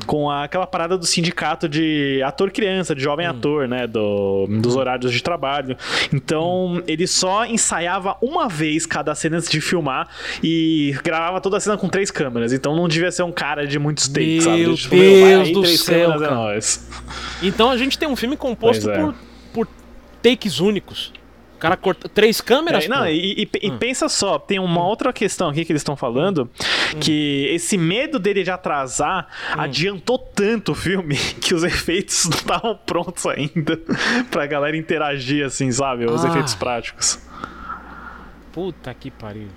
com a- aquela parada do sindicato de ator criança, de Hum. jovem ator, né? Do, dos horários de trabalho. Então, ele só ensaiava uma vez cada cena antes de filmar e gravava toda a cena com três câmeras. Então não devia ser um cara de muitos takes, sabe? Meu Tipo, meu, vai Deus aí, do céu, é. Então a gente tem um filme composto é. por takes únicos. O cara corta três câmeras, É, não, e, e- e pensa só, tem uma outra questão aqui que eles estão falando, que esse medo dele de atrasar adiantou tanto o filme [laughs] que os efeitos não estavam prontos ainda [laughs] pra galera interagir, assim, sabe? Os Ah. efeitos práticos. Puta que pariu.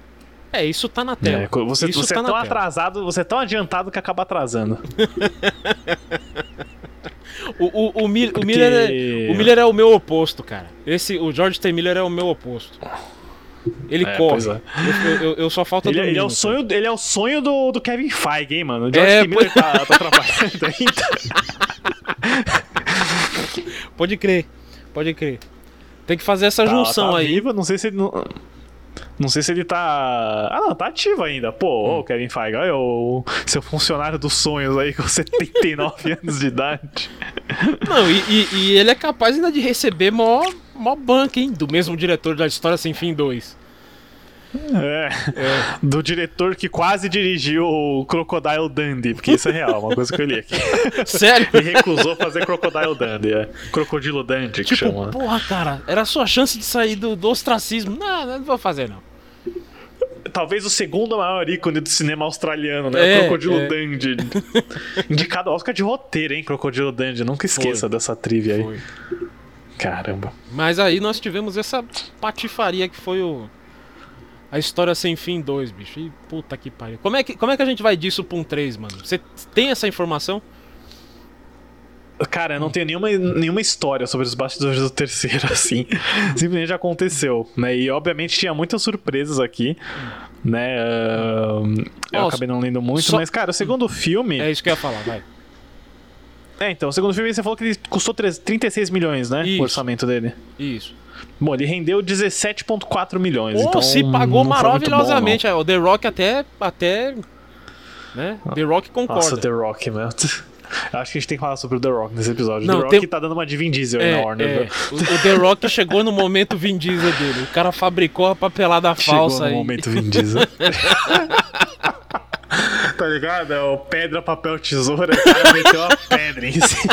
É, isso tá na tela. É, você isso você tá é tão tela. atrasado, você é tão adiantado que acaba atrasando. [laughs] O, o, o, Mil- o Porque- Miller é, o Miller é o meu oposto, cara. Esse, o George T. Miller é o meu oposto. Ele É, corre. é. Eu, eu- eu só falta Ele, dormir. ele é o sonho, ele é o sonho do, do Kevin Feige, hein, mano? O George É, T. Miller tá, tá trabalhando ainda. filme. Pode crer. Pode crer. Tem que fazer essa junção tá aí. Viva, não sei se ele. Não, não sei se ele tá. Ah, não, tá ativo ainda. Pô, Hum. ô, Kevin Feige, olha o seu funcionário dos sonhos aí com [laughs] 79 anos de idade. Não, e, e- e ele é capaz ainda de receber mó, mó banca, hein? Do mesmo diretor da História Sem Fim 2. É. Do diretor que quase dirigiu o Crocodile Dundee, porque isso é real, uma coisa que eu li aqui. [laughs] Sério? Ele recusou fazer Crocodile Dundee, é. Crocodilo Dundee que Tipo, chama. porra, cara, era a sua chance de sair do, do ostracismo. Não, não vou fazer, não. Talvez o segundo maior ícone do cinema australiano, né? É, o Crocodilo é. Dundee. [laughs] Indicado ao Oscar de roteiro, hein? Crocodilo Dundee. Nunca esqueça dessa trivia aí. Foi. Caramba. Mas aí nós tivemos essa patifaria que foi o. A História Sem Fim 2, bicho. E puta que pariu. Como é que, como é que a gente vai disso pra um 3, mano? Você tem essa informação? Cara, eu não tenho nenhuma, nenhuma história sobre os bastidores do terceiro, [laughs] assim. Simplesmente aconteceu, né? E obviamente tinha muitas surpresas aqui, né? Ahn, eu acabei não lendo muito, só- mas, cara, o segundo filme. É isso que eu ia falar, vai. É, então, o segundo filme você falou que ele custou 3 36 milhões, né? Isso. O orçamento dele. Isso. Bom, ele rendeu 17,4 milhões. Pô, então se pagou muito bom, maravilhosamente. É, o The Rock até. até né? The Rock concorda. Nossa, The Rock, meu. [laughs] Eu Acho que a gente tem que falar sobre o The Rock nesse episódio. Não, The Rock tem- tá dando uma de Vin Diesel aí É, na Warner. é. viu? O, o The Rock chegou no momento Vin Diesel dele. O cara fabricou a papelada Chegou falsa no aí. momento Vin Diesel. [laughs] tá ligado? É o pedra, papel, tesoura, o cara meteu a pedra em si.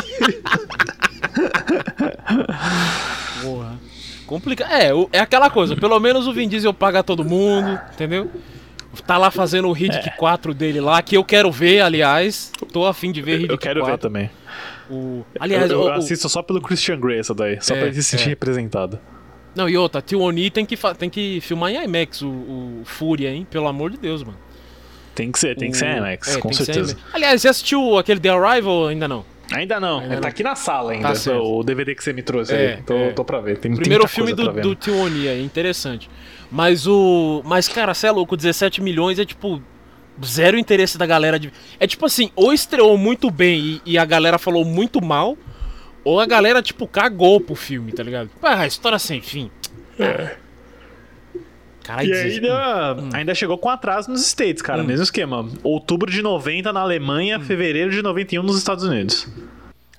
Porra. Complica... É, o- é aquela coisa. Pelo menos o Vin Diesel paga todo mundo, entendeu? Tá lá fazendo o Riddick É. 4 dele lá, que eu quero ver, aliás. Tô afim de ver Riddick Eu quero 4. ver também. O... Aliás, eu, eu o- o- assisto só pelo Christian Grey essa daí, só É, pra ele se sentir é. representado. Não, e outra, Tio Oni tem que, tem que filmar em IMAX o, o Fúria, hein? Pelo amor de Deus, mano. Tem que ser, tem que ser IMAX, É, com certeza. IMAX. Aliás, você assistiu aquele The Arrival ainda não? Ainda não, Ainda tá não. aqui na sala ainda, Tá o DVD que você me trouxe É, aí. Tô, é. tô pra ver. Tem, Primeiro filme do, pra ver. do Tioni aí, interessante. Mas o. Mas, cara, você é louco, 17 milhões é tipo. Zero interesse da galera de. É tipo assim, ou estreou muito bem e, e a galera falou muito mal, ou a galera, tipo, cagou pro filme, tá ligado? Ah, história sem fim. Caralho, E 16 ainda, Hum. ainda chegou com atraso nos States, cara. Mesmo esquema. Outubro de 90 na Alemanha, Hum. fevereiro de 91 nos Estados Unidos.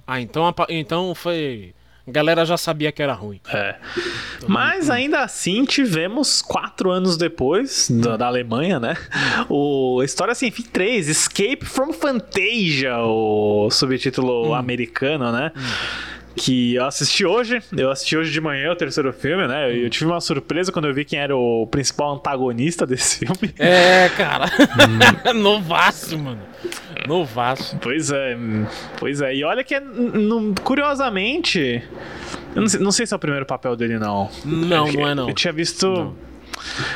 Ah, então, então foi. A galera já sabia que era ruim. É. Mas ainda assim tivemos quatro anos depois da, da Alemanha, né? O História Sem Fim 3, Escape from Fantasia, o subtítulo americano, né? Que eu assisti hoje, eu assisti hoje de manhã o terceiro filme, né? E eu tive uma surpresa quando eu vi quem era o principal antagonista desse filme. É, cara. Hum. [laughs] Novaço, mano. Novaço. Pois é, pois é. E olha que, n- curiosamente, eu não sei, não sei se é o primeiro papel dele, não. Não, Eu- não é não. Eu tinha visto.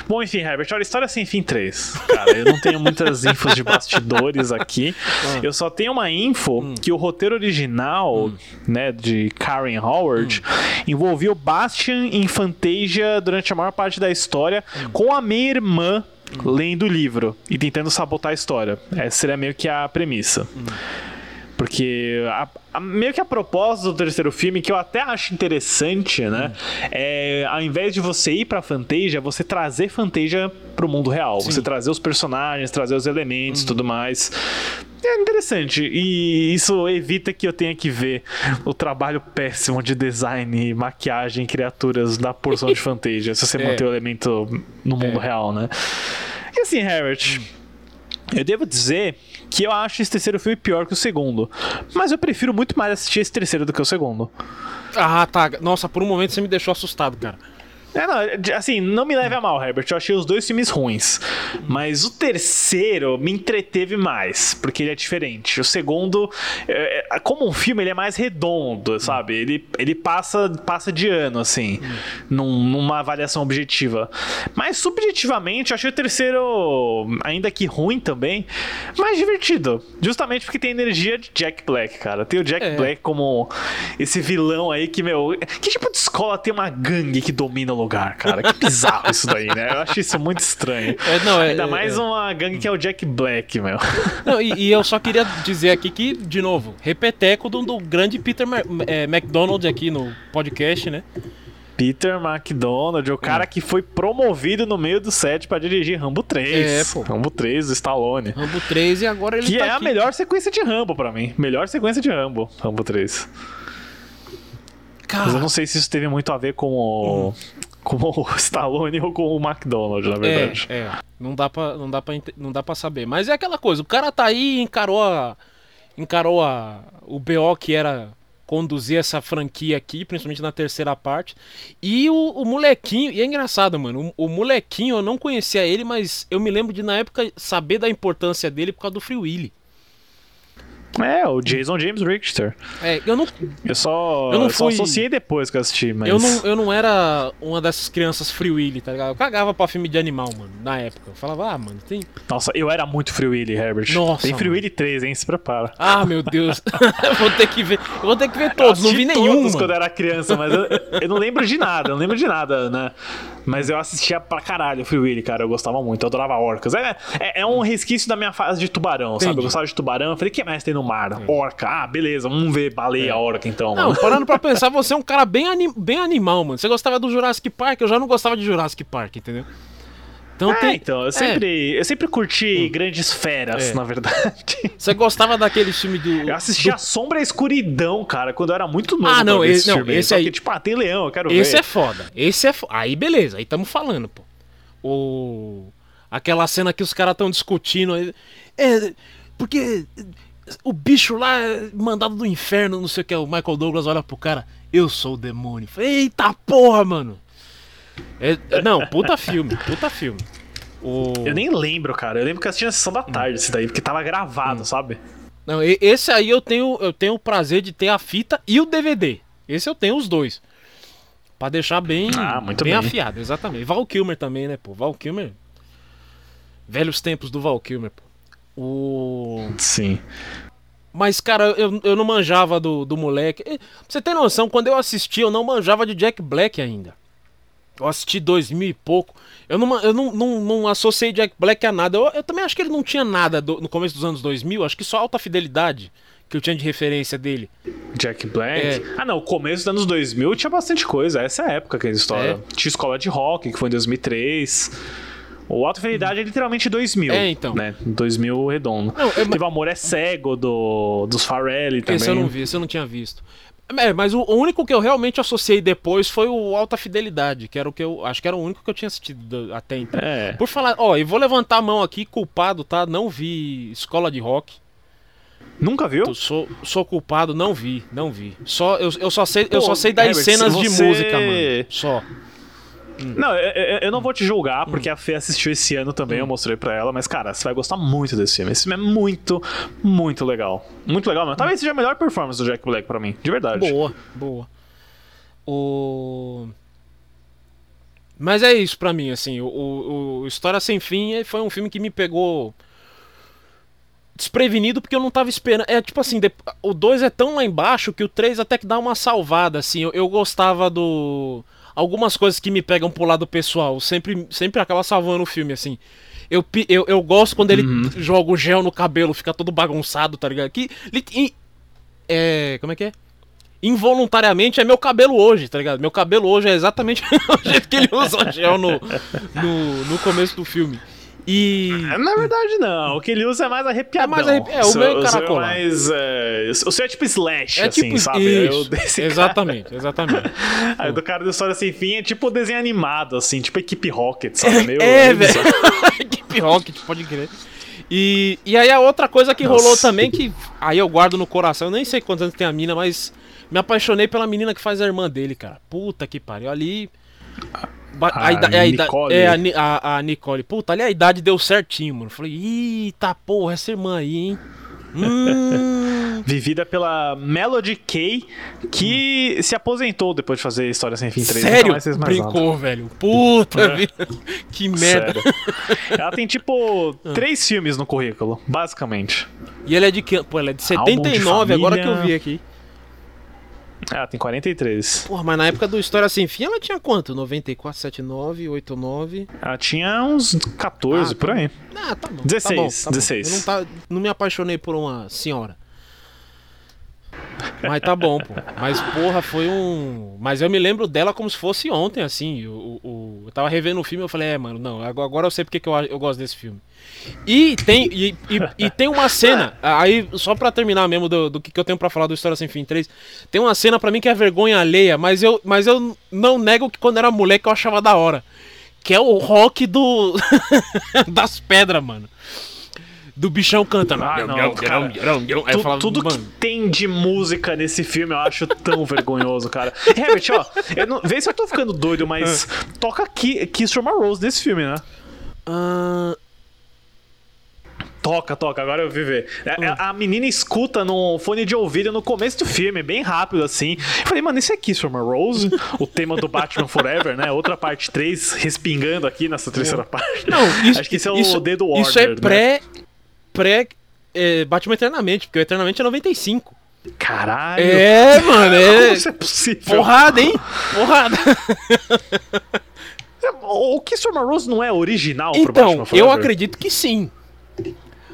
Bom, enfim, Herbert, olha, História Sem Fim 3. Cara, eu não tenho muitas [laughs] infos de bastidores aqui. Ah. Eu só tenho uma info Hum. que o roteiro original, né, de Karen Howard, Hum. envolvia o Bastian em Fantasia durante a maior parte da história Hum. com a minha irmã lendo o livro e tentando sabotar a história. Essa seria meio que a premissa. Porque a- a- meio que a proposta do terceiro filme, que eu até acho interessante, né? É ao invés de você ir pra Fantasia, você trazer Fantasia pro mundo real. Você trazer os personagens, trazer os elementos e tudo mais. É interessante. E isso evita que eu tenha que ver o trabalho péssimo de design, maquiagem, criaturas da porção de [laughs] Fantasia. Se você É. manter o elemento no mundo real, né? E assim, Herbert. Eu devo dizer que eu acho esse terceiro filme pior que o segundo. Mas eu prefiro muito mais assistir esse terceiro do que o segundo. Ah, tá. Nossa, por um momento você me deixou assustado, cara. É, não, assim, não me leve a mal, Herbert. Eu achei os dois filmes ruins. Mas o terceiro me entreteve mais, porque ele é diferente. O segundo, é, é, como um filme, ele é mais redondo, sabe? Ele, ele passa, passa de ano, assim, num- numa avaliação objetiva. Mas subjetivamente, eu achei o terceiro, ainda que ruim também, mais divertido. Justamente porque tem energia de Jack Black, cara. Tem o Jack É. Black como esse vilão aí que, meu. Que tipo de escola tem uma gangue que domina o lugar, cara? Que bizarro isso daí, né? Eu acho isso muito estranho. É, não, é- Ainda é- mais é. uma gangue que é o Jack Black, meu. Não, e, e eu só queria dizer aqui que, de novo, repeteco do, do grande Peter Ma- é, McDonald aqui no podcast, né? Peter McDonald, o cara que foi promovido no meio do set pra dirigir Rambo 3. É, pô. Rambo 3 do Stallone. Rambo 3 e agora ele Que tá é a aqui. melhor sequência de Rambo pra mim. Melhor sequência de Rambo, Rambo 3. Mas eu Cara, não sei se isso teve muito a ver com o. Com o [laughs] Stallone ou com o McDonald, na verdade. é, é. Não dá pra, não dá pra, não dá pra saber. Mas é aquela coisa, o cara tá aí e encarou a. Encarou a, o BO que era conduzir essa franquia aqui, principalmente na terceira parte. E o, o molequinho, e é engraçado, mano, o, o molequinho eu não conhecia ele, mas eu me lembro de na época saber da importância dele por causa do Free Willy. É, o Jason James Richter. É, eu não, Eu só, Eu não só fui- associei depois que eu assisti, mas. Eu não, eu não era uma dessas crianças free willy, tá ligado? Eu cagava pra filme de animal, mano, na época. Eu falava, ah, mano, tem. Nossa, eu era muito Free Willy, Herbert. Nossa, Tem Free mano. Willy 3, hein? Se prepara. Ah, meu Deus. [laughs] eu vou ter que ver. Eu vou ter que ver todos, não vi nenhum. todos Mano. quando eu era criança, mas eu, eu não lembro de nada, eu não lembro de nada, né? Mas eu assistia pra caralho o Free Willy, cara. Eu gostava muito, eu adorava orcas. É, é, é um resquício da minha fase de tubarão, sabe? Entendi. Eu gostava de tubarão. Eu falei, o que mais tem no mar? Orca. Ah, beleza, vamos ver baleia, orca então. É. Não, mano. parando pra [laughs] pensar, você é um cara bem, anim- bem animal, mano. Você gostava do Jurassic Park, eu já não gostava de Jurassic Park, entendeu? Então É, tem. então, eu é, sempre, eu sempre curti grandes feras, É. na verdade. [laughs] Você gostava daquele filme do. Eu assisti a Sombra e a Escuridão, cara, quando eu era muito novo. Ah, não, esse- não, filme. esse Só aí- Que, tipo, ah, tem leão, eu quero Esse ver. é foda. Esse é foda. Aí beleza, aí tamo falando, pô. O... Aquela cena que os caras estão discutindo. aí, É. Porque. O bicho lá é mandado do inferno, não sei o que. O Michael Douglas olha pro cara. Eu sou o demônio. Eita porra, mano. É- é- não, puta filme, puta filme. O... Eu nem lembro, cara. Eu lembro que eu assisti na sessão da tarde esse daí, porque tava gravado, Hum. sabe? Não, esse aí eu tenho, eu tenho o prazer de ter a fita e o DVD. Esse eu tenho os dois. Pra deixar bem, Ah, muito bem bem. afiado, exatamente. Val Kilmer também, né, pô? Val Kilmer. Velhos tempos do Val Kilmer, pô. O... Sim. Mas, cara, eu, eu não manjava do, do moleque. Pra você ter noção, quando eu assisti, eu não manjava de Jack Black ainda. Eu assisti 2000 e pouco. Eu não, eu não, não, não associei Jack Black a nada. Eu, eu também acho que ele não tinha nada do- no começo dos anos 2000. Acho que só alta fidelidade que eu tinha de referência dele. Jack Black. É. Ah, não. O começo dos anos 2000 tinha bastante coisa. Essa é a época que eles história. É. Tinha Escola de Rock, que foi em 2003. O Alta Fidelidade é literalmente 2000. É, então. Né? 2000 redondo. Não, é- Teve o Amor é Cego do, dos Farrelly também. Esse eu não vi, esse eu não tinha visto. É, mas o, único que eu realmente associei depois foi o Alta Fidelidade, que era o que eu. Acho que era o único que eu tinha assistido do- até então. É. Por falar, ó, e vou levantar a mão aqui, culpado, tá? Não vi Escola de Rock. Nunca viu? Sou, sou culpado, não vi, não vi. Só, eu, eu só sei, eu só sei das cenas se de você- música, mano. Só. Não, eu, eu- não vou te Hum. julgar, porque a Fê assistiu esse ano também, eu mostrei pra ela, mas, cara, você vai gostar muito desse filme. Esse filme é muito, muito legal. Muito legal mesmo. Talvez seja a melhor performance do Jack Black pra mim, de verdade. Boa, boa. O. Mas é isso pra mim, assim. O, o- o História Sem Fim foi um filme que me pegou desprevenido porque eu não tava esperando. É tipo assim, o 2 é tão lá embaixo que o 3 até que dá uma salvada, assim. Eu, eu gostava do. Algumas coisas que me pegam pro lado pessoal. Sempre, sempre acaba salvando o filme, assim. Eu, eu, eu gosto quando ele joga o gel no cabelo, fica todo bagunçado, tá ligado? Que. li- e- É. Como é que é? involuntariamente é meu cabelo hoje, tá ligado? Meu cabelo hoje é exatamente [laughs] o jeito que ele usa gel no, no, no começo do filme. E. Na verdade, não. O que ele usa é mais arrepiadão. É mais arrepi- é, o meu é seu caracolado. mais, é, o seu é tipo slash, É assim, tipo sabe? isso. Eu desse cara- Exatamente, exatamente. [laughs] Aí do cara do História Sem Fim é tipo desenho animado, assim, tipo equipe Rocket, sabe? Meio, é, meio velho. [laughs] Equipe Rocket, pode crer. E, e aí a outra coisa que Nossa. rolou também, que aí eu guardo no coração, eu nem sei quantos anos tem a mina, mas me apaixonei pela menina que faz a irmã dele, cara. Puta que pariu. Ali. Ba- A ida- é a Nicole. É, a, a, a Nicole. Puta, ali a idade deu certinho, mano. Falei, eita porra, essa irmã aí, hein? [laughs] Hum. Vivida pela Melody Kay, que se aposentou depois de fazer História Sem Fim 3. nunca Sério? mais mais nada. Brincou, velho. Puta É. vida. [laughs] Que merda. Sério. Ela tem, tipo, Ah. três filmes no currículo, basicamente. E ela é de que? Pô, ela é de Álbum de 79, agora que eu vi aqui. Ela tem 43. Porra, mas na época do História Sem Fim ela tinha quanto? 94, 79, 89. Ela tinha uns 14, Ah, por aí. Ah, tá bom. 16, tá bom, tá bom. 16. Eu não, tá, não me apaixonei por uma senhora. Mas tá bom, pô. Mas, porra, foi um. Mas eu me lembro dela como se fosse ontem, assim. O, o- Eu tava revendo o filme e eu falei, é, mano, não, agora eu sei porque que eu, eu gosto desse filme. E tem, e, e- e tem uma cena, aí, só pra terminar mesmo do, do que que eu tenho pra falar do História Sem Fim 3, tem uma cena pra mim que é vergonha alheia, mas eu, mas eu não nego que quando era moleque eu achava da hora. Que é o rock do. [laughs] das pedras, mano. Do bichão cantando. Ah, não, cara. Tu- falava, tudo mano, que tem de música nesse filme eu acho tão [laughs] vergonhoso, cara. Herbert, ó, eu não, vê se eu tô ficando doido, mas toca Ki- Kiss from a Rose nesse filme, né? ah, Toca, toca, agora eu vi ver. É, é, A menina escuta no fone de ouvido no começo do filme, bem rápido assim. Eu falei, mano, isso é Kiss from a Rose? o tema do Batman Forever, né? Outra parte 3 respingando aqui nessa terceira parte. Não, isso, Acho que isso é o dedo Warner, Isso é né? Pré. É, Batman Eternamente, porque o Eternamente é 95. Caralho. É, mano, é. Isso é possível? Porrada, hein? Porrada. O Kiss from a Rose não é original pro Então, Batman Forever? eu acredito que sim.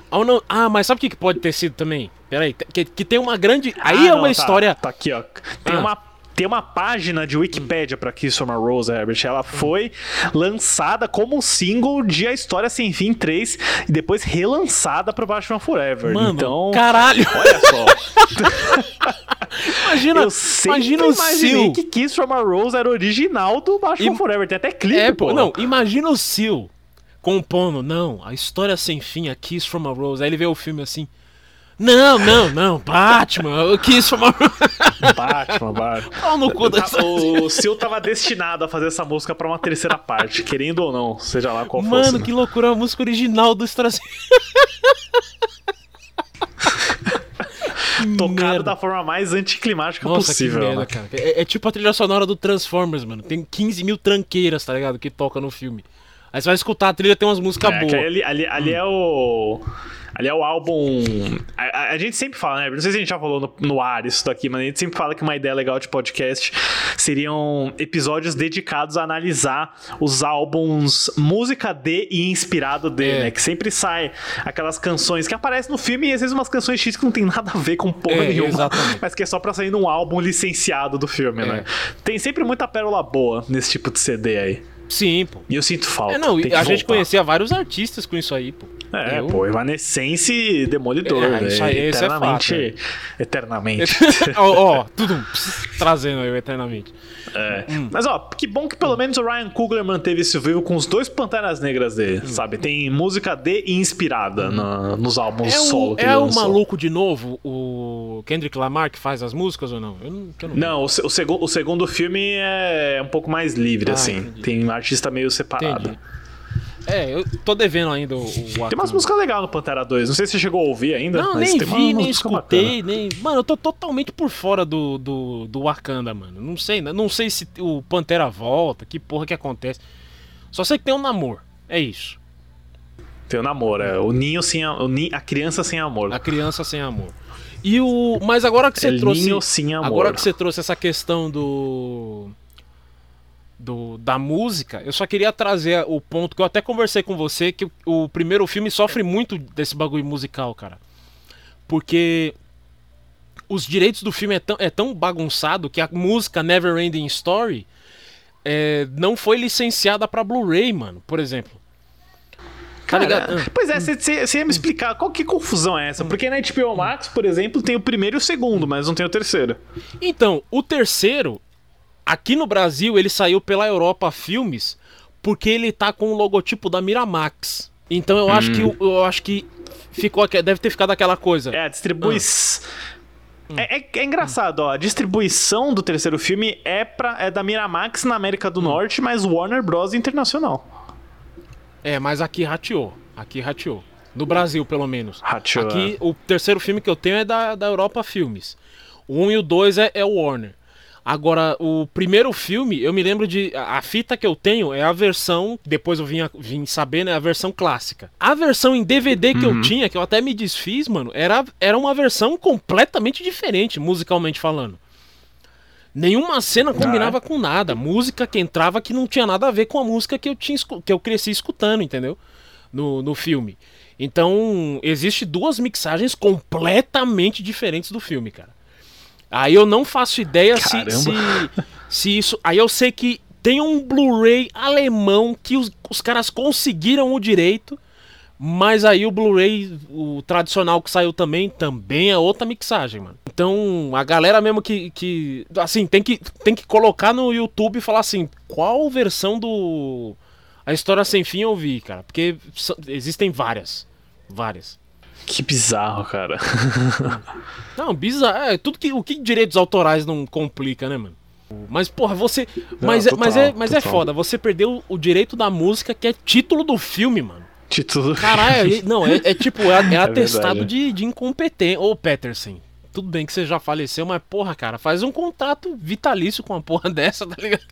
Ou não- Ah, mas sabe o que pode ter sido também? Peraí, que, que tem uma grande. Aí Ah, é não, uma tá, história. Tá aqui, ó. Tem Ah. uma. Tem uma página de Wikipedia pra Kiss from a Rose, Herbert. Ela foi lançada como um single de A História Sem Fim 3 e depois relançada pro Batman Forever. Mano, então, caralho. olha só. [laughs] Imagina, Eu sempre imagina o Seal. que Kiss from a Rose era original do Batman E- Forever. Tem até clipe, É, pô. pô, não, imagina o Seal compondo, não, a história sem fim, a Kiss from a Rose. Aí ele vê o filme assim. Não, não, não, Batman, from a Rose. Batman, Batman. Pau no cu dessa. O Seal tava destinado a fazer essa música pra uma terceira parte, querendo ou não, seja lá qual fosse. Mano, né? que loucura, a música original do sem [laughs] tocado merda. da forma mais anticlimática Nossa, possível. merda, né? cara. É, é tipo a trilha sonora do Transformers, mano. Tem 15 mil tranqueiras, tá ligado? Que toca no filme. Aí você vai escutar a trilha, tem umas músicas É, boas. ali, ali, ali é o. Ali é o álbum. A, a- a gente sempre fala, né? Não sei se a gente já falou no, no ar isso daqui, mas a gente sempre fala que uma ideia legal de podcast seriam episódios dedicados a analisar os álbuns música de e inspirado de, É. né? Que sempre sai aquelas canções que aparecem no filme e às vezes umas canções X que não tem nada a ver com porra É, nenhuma. exatamente. Mas que é só pra sair num álbum licenciado do filme, É. né? Tem sempre muita pérola boa nesse tipo de CD aí. Sim, pô. E eu sinto falta. É, não, a gente voltar. conhecia vários artistas com isso aí, pô. É, Eu- pô, Evanescence Demolidor. É, isso aí- isso é eternamente. fato, Eternamente. [laughs] Ó, ó, tudo trazendo aí eternamente. É. Hum. Mas ó, que bom que pelo menos o Ryan Coogler manteve isso vivo com os dois Panteras Negras dele, Hum. sabe? Tem música de e inspirada na- nos álbuns É solo o, que é o maluco de novo, o Kendrick Lamar, que faz as músicas ou não? Eu não, eu não. Não, o, o, segu- o segundo filme é um pouco mais livre, Ah, assim. entendi. Tem um artista meio separado. Entendi. É, eu tô devendo ainda o, o Tem umas músicas legais no Pantera 2. Não sei se você chegou a ouvir ainda. Não, nem uma- vi, umas nem escutei, nem. Mano, eu tô totalmente por fora do, do, do Wakanda, mano. Não sei, né? não sei se o Pantera volta, que porra que acontece. Só sei que tem um namoro. É isso. Tem o namoro, é. O ninho sem a, o a criança sem amor. A criança sem amor. E o. Mas agora que você El trouxe. Niño sem amor. Agora que você trouxe essa questão do. Do, da música, eu só queria trazer o ponto que eu até conversei com você, que o, primeiro filme sofre muito desse bagulho musical, cara. Porque os direitos do filme é tão, é tão bagunçado que a música Never Ending Story é, não foi licenciada pra Blu-ray, mano, por exemplo. Tá Cara? Ah. Pois é, você ia me explicar qual que confusão é essa? Porque na HBO Max, por exemplo, tem o primeiro e o segundo, mas não tem o terceiro. Então, o terceiro, aqui no Brasil, ele saiu pela Europa Filmes porque ele tá com o logotipo da Miramax. Então eu acho que eu acho que ficou deve ter ficado aquela coisa. É, a distribuição. É, é- é engraçado, ó. A distribuição do terceiro filme é, pra, é da Miramax na América do Norte, mas Warner Bros. Internacional. É, mas aqui rateou. Aqui rateou. No Brasil, pelo menos. Rateou, Aqui, o terceiro filme que eu tenho é da, da Europa Filmes. O 1 e o 2 é, é o Warner. Agora, o primeiro filme, eu me lembro de. A, fita que eu tenho é a versão. Depois eu vim, a- vim saber, né? A versão clássica. A versão em DVD que eu tinha, que eu até me desfiz, mano, era, era uma versão completamente diferente, musicalmente falando. Nenhuma cena combinava com nada. Música que entrava que não tinha nada a ver com a música que eu, tinha, que eu cresci escutando, entendeu? No, no filme. Então, existe duas mixagens completamente diferentes do filme, cara. Aí eu não faço ideia se, se, se isso. Aí eu sei que tem um Blu-ray alemão que os, os caras conseguiram o direito, mas aí o Blu-ray, o tradicional que saiu também, também é outra mixagem, mano. Então a galera mesmo que. que assim, tem que, tem que colocar no YouTube e falar assim: qual versão do. A História Sem Fim eu vi, cara. Porque existem várias. Várias. Que bizarro, cara. [laughs] Não, bizarro. É, tudo que, o que direitos autorais não complica, né, mano? Mas, porra, você. Mas, é, mas, é, total, mas é total. foda, você perdeu o direito da música, que é título do filme, mano. Título. Caralho, é- não, é, é tipo, é, [laughs] é atestado verdade. de, de incompetência. Ô, Peterson, tudo bem que você já faleceu, mas, porra, cara, faz um contrato vitalício com uma porra [laughs] dessa, tá ligado?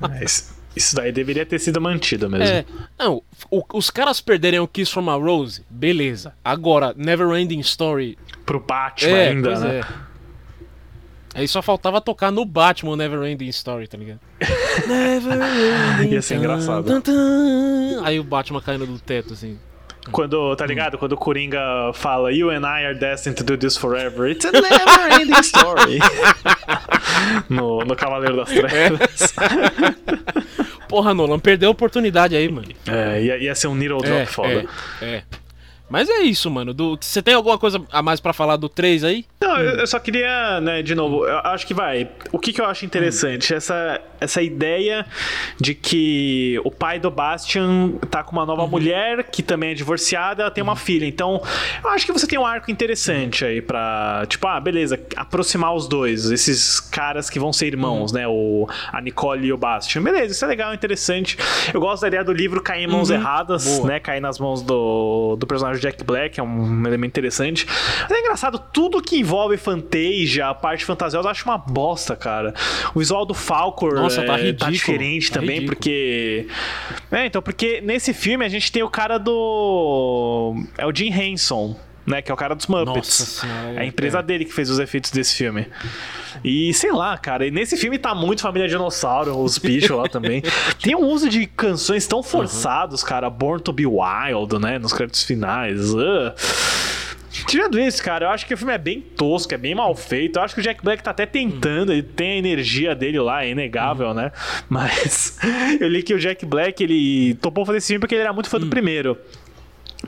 Mas isso daí deveria ter sido mantido mesmo. É. Não, o- os caras perderem o Kiss from a Rose, beleza. Agora, Never Ending Story. Pro Batman É, ainda, né? é. Aí só faltava tocar no Batman Never Ending Story, tá ligado? [laughs] Never Ending Ia ser engraçado. tan, tan. Aí o Batman caindo do teto, assim. Quando, tá ligado? Quando o Coringa fala You and I are destined to do this forever, it's a [laughs] never ending story. [laughs] no, no Cavaleiro das Trevas. [laughs] Porra, Nolan, perdeu a oportunidade aí, mano. É, ia, ia ser um needle drop É, foda. é, é. Mas é isso, mano. Do... Você tem alguma coisa a mais pra falar do 3 aí? Não, eu, eu só queria, né, de novo, eu acho que vai. O que, que eu acho interessante? Essa, essa ideia de que o pai do Bastian tá com uma nova mulher, que também é divorciada, ela tem uma filha. Então, eu acho que você tem um arco interessante aí pra, tipo, ah, beleza, aproximar os dois, esses caras que vão ser irmãos, né? O, a Nicole e o Bastian. Beleza, isso é legal, interessante. Eu gosto da ideia do livro cair em mãos erradas, Boa. né? Cair nas mãos do, do personagem Jack Black, é um elemento interessante. Mas é engraçado, tudo que envolve Fantasia, a parte fantasiosa, eu acho uma bosta, cara. O visual do Falcor Nossa, tá é, ridículo, diferente tá também, ridículo. porque. É, então, porque nesse filme a gente tem o cara do. É o Jim Henson. Né, que é o cara dos Muppets. Nossa senhora, é a empresa é. dele que fez os efeitos desse filme. E sei lá, cara, e nesse filme tá muito Família Dinossauro, os bichos lá também. [laughs] Tem um uso de canções tão forçados, cara. Born to be Wild, né? Nos créditos finais. Uh. Tirando isso, cara, eu acho que o filme é bem tosco, é bem mal feito. Eu acho que o Jack Black tá até tentando, ele tem a energia dele lá, é inegável, né? Mas [laughs] eu li que o Jack Black, ele topou fazer esse filme porque ele era muito fã do primeiro.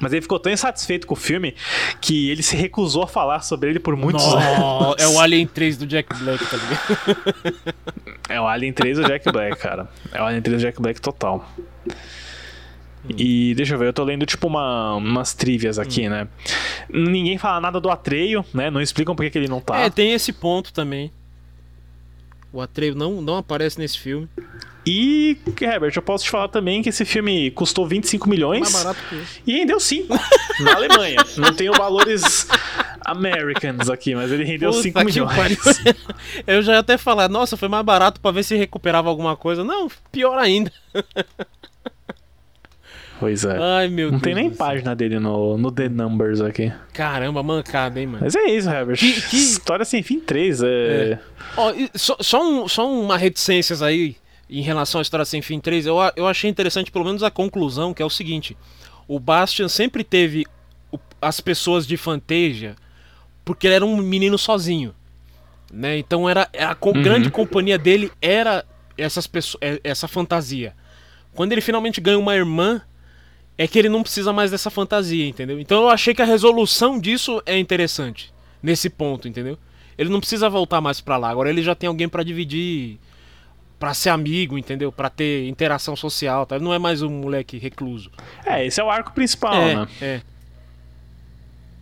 Mas ele ficou tão insatisfeito com o filme que ele se recusou a falar sobre ele por muitos anos. Nó, é o Alien 3 do Jack Black, tá ligado? É o Alien 3 do Jack Black, cara. É o Alien 3 do Jack Black total. E deixa eu ver, eu tô lendo tipo uma, umas trivias aqui, né? Ninguém fala nada do Atreio, né? Não explicam por que ele não tá. É, tem esse ponto também. O Atreio não, não aparece nesse filme. E, Herbert, eu posso te falar também que esse filme custou 25 milhões Mais barato que e rendeu 5 [laughs] na Alemanha. Não tenho valores Americans aqui, mas ele rendeu Puta 5 que milhões. [laughs] Eu já ia até falar, nossa, foi mais barato pra ver se recuperava alguma coisa. Não, pior ainda. [laughs] Pois é. Ai, meu Não Deus. tem nem céu. página dele no, no The Numbers aqui. Caramba, mancada, hein, mano. Mas é isso, Herbert. Que- que- História sem fim 3. É... Ó, e só, só, um, só uma reticências aí em relação à História Sem Fim 3. Eu, eu achei interessante pelo menos a conclusão, que é o seguinte. O Bastian sempre teve as pessoas de Fantasia porque ele era um menino sozinho. Né? Então era a co- grande companhia dele era essas pessoas, é- essa fantasia. Quando ele finalmente ganha uma irmã, é que ele não precisa mais dessa fantasia, entendeu? Então eu achei que a resolução disso é interessante nesse ponto, entendeu? Ele não precisa voltar mais pra lá. Agora ele já tem alguém pra dividir, pra ser amigo, entendeu? Pra ter interação social, tá? Ele não é mais um moleque recluso. é, esse é o arco principal, é, né? é.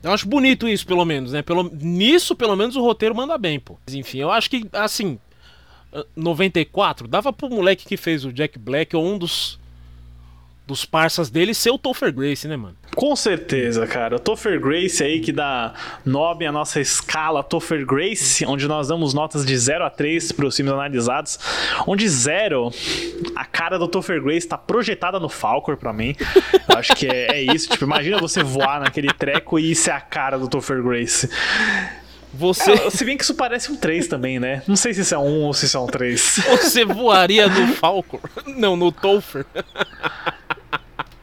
Eu acho bonito isso, pelo menos, né? Pelo, nisso, pelo menos, o roteiro manda bem, pô. Mas, enfim, eu acho que, assim, ah, 94, dava pro moleque que fez o Jack Black ou um dos, dos parças dele ser o Topher Grace, né, mano? Com certeza, cara. O Topher Grace aí que dá nome à nossa escala Topher Grace, onde nós damos notas de 0 a 3 para os filmes analisados. Onde 0, a cara do Topher Grace tá projetada no Falcor pra mim. Eu acho que é, é isso. Tipo, imagina você voar naquele treco e isso é a cara do Topher Grace. Você, É, se bem que isso parece um 3 também, né? Não sei se isso é um ou se isso é um 3. você voaria no Falcor? Não, no Topher.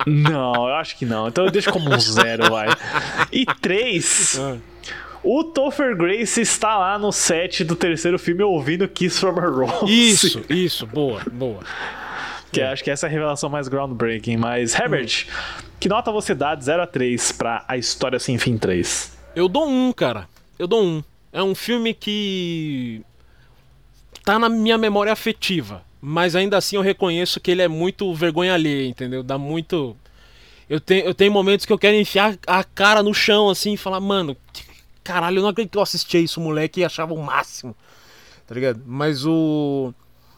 Não, eu acho que não. Então eu deixo como um zero, vai. E três. O Topher Grace está lá no set do terceiro filme ouvindo Kiss from a Rose. Isso, isso, boa, boa. Que acho que essa é a revelação mais groundbreaking. Mas, Herbert, que nota você dá de 0 a 3 pra A História Sem Fim 3? Eu dou um, cara. Eu dou um. É um filme que tá na minha memória afetiva, mas ainda assim eu reconheço que ele é muito vergonha alheia, entendeu? Dá muito eu tenho, eu tenho momentos que eu quero enfiar a cara no chão assim e falar, mano, caralho, eu não acredito que eu assistia isso, moleque, e achava o máximo. Tá ligado? Mas o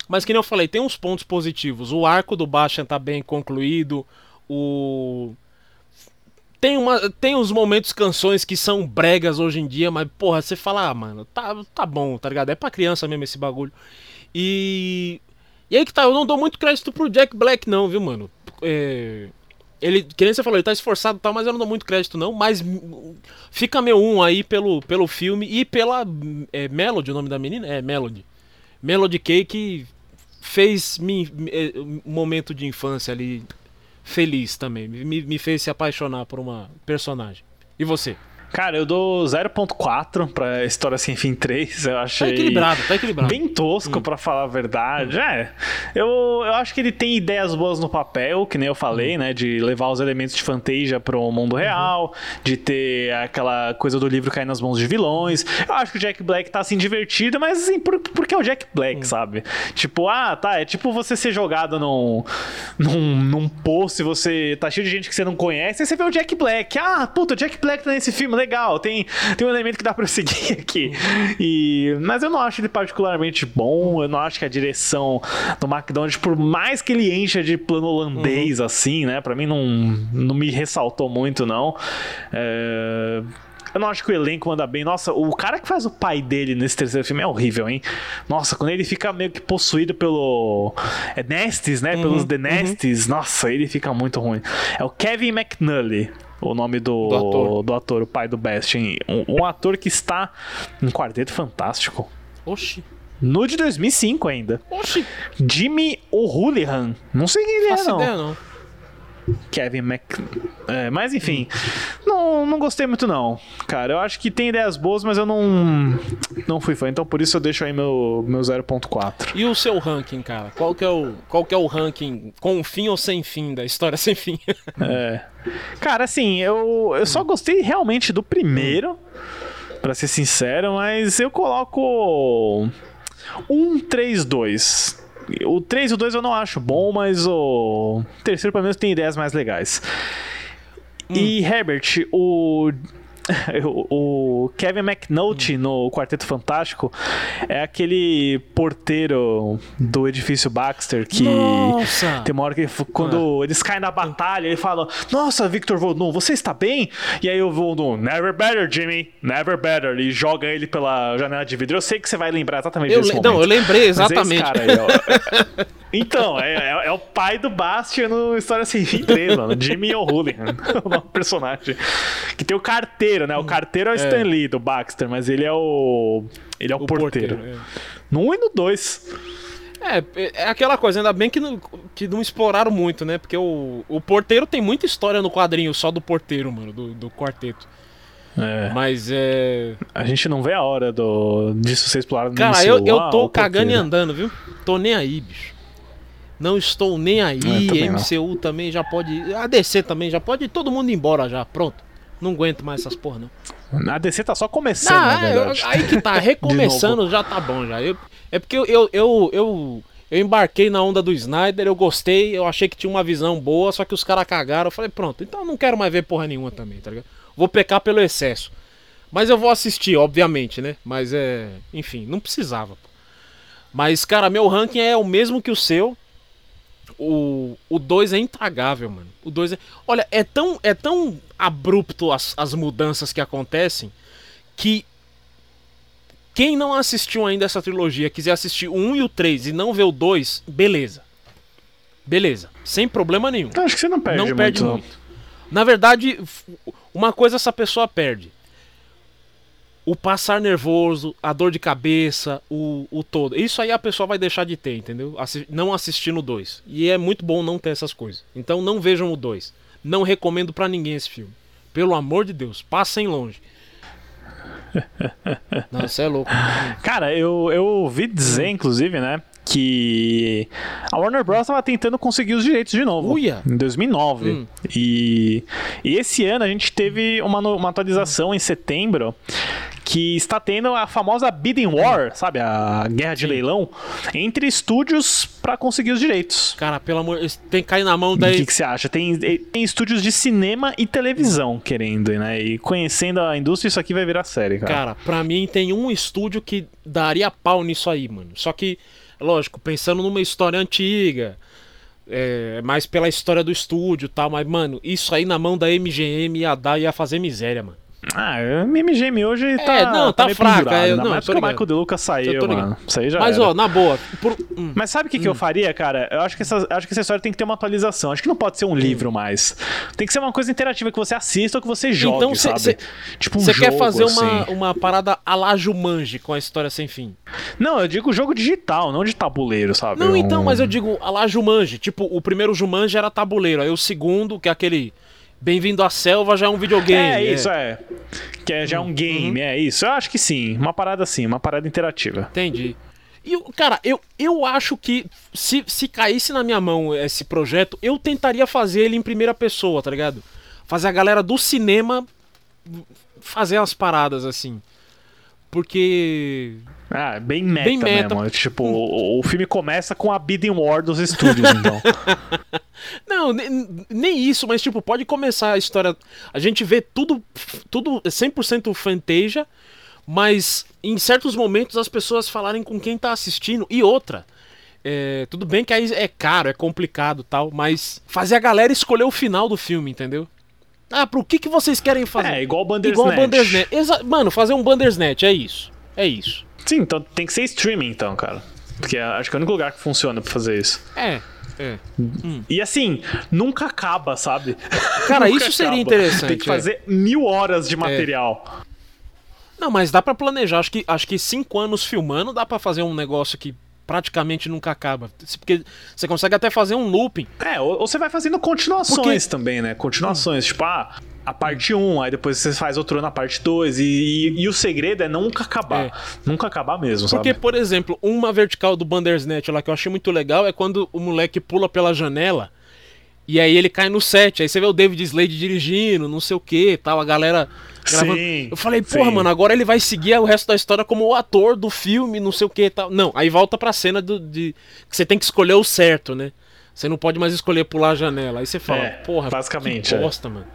mas que nem eu falei, tem uns pontos positivos. O arco do Bastian tá bem concluído. O tem, uma, tem uns momentos, canções que são bregas hoje em dia, mas porra, você fala, ah, mano, tá, tá bom, tá ligado? É pra criança mesmo esse bagulho. E. E aí que tá, eu não dou muito crédito pro Jack Black, não, viu, mano? É, ele, que nem você falou, ele tá esforçado e tal, mas eu não dou muito crédito, não. Mas fica meu um aí pelo, pelo filme e pela. É, Melody, o nome da menina? É, Melody. Melody que fez me- é, um momento de infância ali feliz também. Me, me fez se apaixonar por uma personagem. E você? Cara, eu dou 0.4 pra História Sem Fim 3. Eu Tá achei. equilibrado, tá equilibrado. Bem tosco, pra falar a verdade. É. Eu, eu acho que ele tem ideias boas no papel, que nem eu falei, né? De levar os elementos de Fantasia pro mundo real, de ter aquela coisa do livro cair nas mãos de vilões. Eu acho que o Jack Black tá assim divertido, mas assim, por, porque é o Jack Black, sabe? Tipo, ah, tá. É tipo você ser jogado num, num, num poço e você tá cheio de gente que você não conhece, aí você vê o Jack Black. Ah, puta, o Jack Black tá nesse filme, legal. Tem, tem um elemento que dá pra seguir [laughs] aqui. E, mas eu não acho ele particularmente bom. Eu não acho que a direção do McDonald's, por mais que ele encha de plano holandês, assim, né? Pra mim não, não me ressaltou muito, não. É, Eu não acho que o elenco anda bem. Nossa, o cara que faz o pai dele nesse terceiro filme é horrível, hein? Nossa, quando ele fica meio que possuído pelo. É Nestes, né? Pelos The Nestes. Nossa, ele fica muito ruim. É o Kevin McNully. O nome do, Do ator. do ator, o pai do Bastian. Um, um ator que está em Quarteto Fantástico. Oxi. No de 2005 ainda. Oxi. Jimmy O'Houlihan. Não sei quem ele é, não. ideia, não. Kevin Mc... É, mas enfim, não, não gostei muito não, cara. Eu acho que tem ideias boas, mas eu não não fui fã. Então por isso eu deixo aí meu, meu 0.4. E o seu ranking, cara? Qual que é o, qual que é o ranking com fim ou sem fim da história sem fim? [laughs] É. Cara, assim, eu, eu só gostei realmente do primeiro, pra ser sincero, mas eu coloco um 3-2. O 3 e o 2 eu não acho bom, mas o terceiro pelo menos tem ideias mais legais. E Herbert, o [laughs] o Kevin McNulty no Quarteto Fantástico é aquele porteiro do edifício Baxter que Nossa! tem uma hora que ele- quando eles caem na batalha, ele fala: Nossa, Victor Von você está bem? E aí o Von Never better, Jimmy, never better. E joga ele pela janela de vidro. Eu sei que você vai lembrar exatamente Eu desse le- não, eu lembrei Mas é esse exatamente. cara aí, ó. [laughs] Então, é, é- é o pai do Bastian no História Sem Fim 3, mano. Jimmy O'Houlihan, [laughs] o nome do personagem. Que tem o carteiro, né? O carteiro é o Stan Lee do Baxter, mas ele é o. Ele é o, O porteiro. porteiro, No 1 e no 2. É, é aquela coisa, ainda bem que não, que não exploraram muito, né? Porque o, o porteiro tem muita história no quadrinho, só do porteiro, mano, do, do quarteto. É. Mas é. A gente não vê a hora do, disso ser explorado no Cara, MCU. eu, eu Ah, tô cagando e andando, viu? Tô nem aí, bicho. Não estou nem aí. É, também não. MCU também já pode. A DC também já pode todo mundo embora já. Pronto. Não aguento mais essas porra, não. A DC tá só começando, Não, é, eu- aí que tá, [laughs] recomeçando já tá bom já. Eu- é porque eu, eu, eu, eu, eu embarquei na onda do Snyder, eu gostei, eu achei que tinha uma visão boa, só que os caras cagaram. Eu falei, pronto, então eu não quero mais ver porra nenhuma também, tá ligado? Vou pecar pelo excesso. Mas eu vou assistir, obviamente, né? Mas é. Enfim, não precisava. pô. Mas, cara, meu ranking é o mesmo que o seu. O 2 é intragável, mano. O 2 é. Olha, é tão, é tão abrupto as, as mudanças que acontecem que quem não assistiu ainda essa trilogia, quiser assistir o 1 e o 3 e não ver o 2, beleza. Beleza. Sem problema nenhum. Acho que você não perde não muito. perde não. muito. Na verdade, uma coisa essa pessoa perde. O passar nervoso, a dor de cabeça, o, o todo. Isso aí a pessoa vai deixar de ter, entendeu? Assi- não assistindo o 2. E é muito bom não ter essas coisas. Então não vejam o 2. Não recomendo pra ninguém esse filme. Pelo amor de Deus, passem longe. [laughs] Não, você é louco. Cara, eu, eu ouvi dizer, inclusive, né? Que a Warner Bros. tava tentando conseguir os direitos de novo. Uia! Em 2009. Hum. E, e esse ano a gente teve uma, uma atualização em setembro que está tendo a famosa bidding war, sabe? A guerra de Sim. leilão entre estúdios pra conseguir os direitos. Cara, pelo amor. Tem que cair na mão O daí. que, que você acha? Tem, tem estúdios de cinema e televisão querendo, né? E conhecendo a indústria, isso aqui vai virar série, cara. Cara, pra mim tem um estúdio que daria pau nisso aí, mano. Só que, lógico, pensando numa história antiga, é, mais pela história do estúdio e tal, mas, mano, isso aí na mão da MGM ia dar ia fazer miséria, mano. Ah, o MGM hoje tá, não, tá meio fraca, ainda não, mais tô porque o. Michael De Luca saiu, mano. Isso aí já mas, era. ó, na boa. por- hum, Mas sabe o que, que eu faria, cara? Eu acho que, essa, acho que essa história tem que ter uma atualização. Acho que não pode ser um livro mais. Tem que ser uma coisa interativa que você assista ou que você jogue, Então, cê- sabe? cê- tipo um Você quer fazer uma, assim. uma parada a la Jumanji com a história sem fim? Não, eu digo jogo digital, não de tabuleiro, sabe? Não, Um- então, mas eu digo a la Jumanji. Tipo, o primeiro Jumanji era tabuleiro, aí o segundo, que é aquele Bem-vindo à Selva, já é um videogame. É, isso, é. Que é já um game, Uhum. é isso. Eu acho que sim. Uma parada assim, uma parada interativa. Entendi. E, o- cara, eu, eu acho que se, se caísse na minha mão esse projeto, eu tentaria fazer ele em primeira pessoa, tá ligado? Fazer a galera do cinema fazer as paradas assim. Porque. Ah, bem meta, Bem meta. mesmo. Tipo, o, o filme começa com a bidding war dos estúdios, então. [laughs] Não, ne- nem isso, mas tipo, pode começar a história. A gente vê tudo, tudo 100% fantasia, mas em certos momentos as pessoas falarem com quem tá assistindo. E outra, é, tudo bem que aí é caro, é complicado tal, mas fazer a galera escolher o final do filme, entendeu? Ah, pro que, que vocês querem fazer? É, igual o Bandersnatch. Igual o Bandersnatch. Exa Mano, fazer um Bandersnatch, é isso. É isso. Sim, então tem que ser streaming, então, cara. Porque acho que é o único lugar que funciona pra fazer isso. É, é. E assim, nunca acaba, sabe? Cara, isso seria acaba. interessante, Tem que é. fazer mil horas de material. Não, mas dá pra planejar. Acho que, acho que cinco anos filmando dá pra fazer um negócio que praticamente nunca acaba. Porque você consegue até fazer um looping. É, ou, ou você vai fazendo continuações Porque- também, né? Continuações, tipo, ah, a parte 1, aí depois você faz outro na parte 2. E, e, e o segredo é nunca acabar. É. Nunca acabar mesmo, Porque, sabe? por exemplo, uma vertical do Bandersnatch lá que eu achei muito legal é quando o moleque pula pela janela e aí ele cai no set. Aí você vê o David Slade dirigindo, não sei o que tal, a galera gravando. Sim, eu falei, porra, sim. mano, agora ele vai seguir o resto da história como o ator do filme, não sei o que tal. Não, aí volta pra cena do, de que você tem que escolher o certo, né? Você não pode mais escolher pular a janela. Aí você fala, É, porra, basicamente, que é. bosta, mano.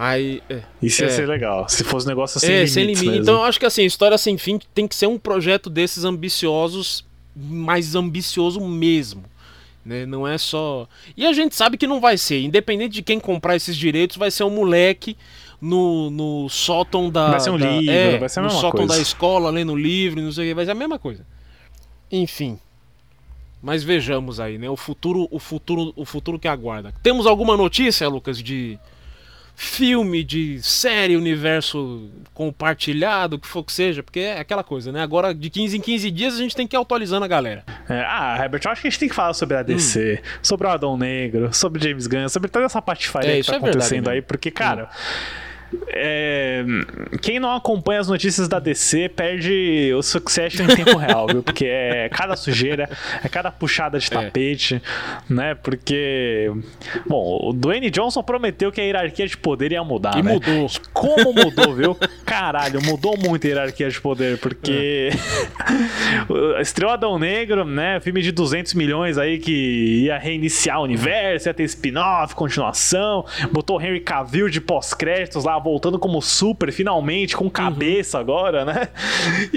Aí, é. Isso ia é. ser legal. Se fosse um negócio sem é, limites sem limite. Então eu acho que assim, História Sem Fim tem que ser um projeto desses ambiciosos, mais ambicioso mesmo. Né? Não é só. E a gente sabe que não vai ser. Independente de quem comprar esses direitos, vai ser um moleque no, no sótão da. Vai ser um da- livro, é, vai ser a no mesma sótão coisa. da escola, lendo livro, não sei o que. Vai ser a mesma coisa. Enfim. Mas vejamos aí, né? O futuro, o futuro, o futuro que aguarda. Temos alguma notícia, Lucas, de filme, de série, universo compartilhado, o que for que seja, porque é aquela coisa, né? Agora, de 15 em 15 dias, a gente tem que ir atualizando a galera. É, ah, Herbert, eu acho que a gente tem que falar sobre a DC, sobre o Adão Negro, sobre James Gunn, sobre toda essa patifaria É, que tá é acontecendo aí, mesmo. porque, cara. É, quem não acompanha as notícias da DC perde o Succession em tempo real, viu? Porque é cada sujeira, é cada puxada de tapete, né? Porque, bom, o Dwayne Johnson prometeu que a hierarquia de poder ia mudar, E né? mudou. Como mudou, viu? Caralho, mudou muito a hierarquia de poder, porque [laughs] estreou Adão Negro, né? Filme de 200 milhões aí que ia reiniciar o universo, ia ter spin-off, continuação, botou o Henry Cavill de pós-créditos lá, voltando como super, finalmente, com cabeça agora, né?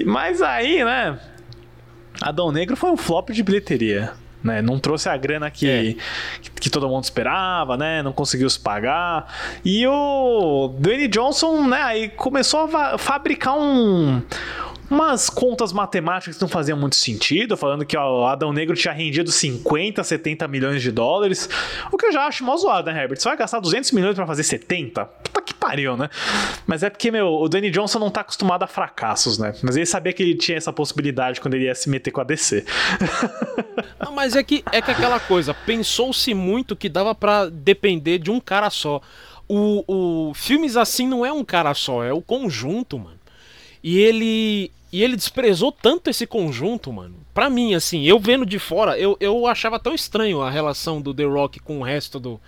Mas aí, né? Adão Negro foi um flop de bilheteria. Né, não trouxe a grana que, que todo mundo esperava, né? Não conseguiu se pagar. E o Dwayne Johnson, né, aí começou a fabricar um umas contas matemáticas que não faziam muito sentido, falando que o Adão Negro tinha rendido 50, 70 milhões de dólares. O que eu já acho mó zoado, né, Herbert? Você vai gastar 200 milhões pra fazer 70? Puta que pariu, né? Mas é porque, meu, o Dwayne Johnson não tá acostumado a fracassos, né? Mas ele sabia que ele tinha essa possibilidade quando ele ia se meter com a DC. Ah, [laughs] mas é que é que aquela coisa, pensou-se muito que dava pra depender de um cara só. O, o filmes assim não é um cara só, é o conjunto, mano. E ele e ele desprezou tanto esse conjunto, mano. Pra mim, assim, eu vendo de fora, eu, eu achava tão estranho a relação do The Rock com o resto do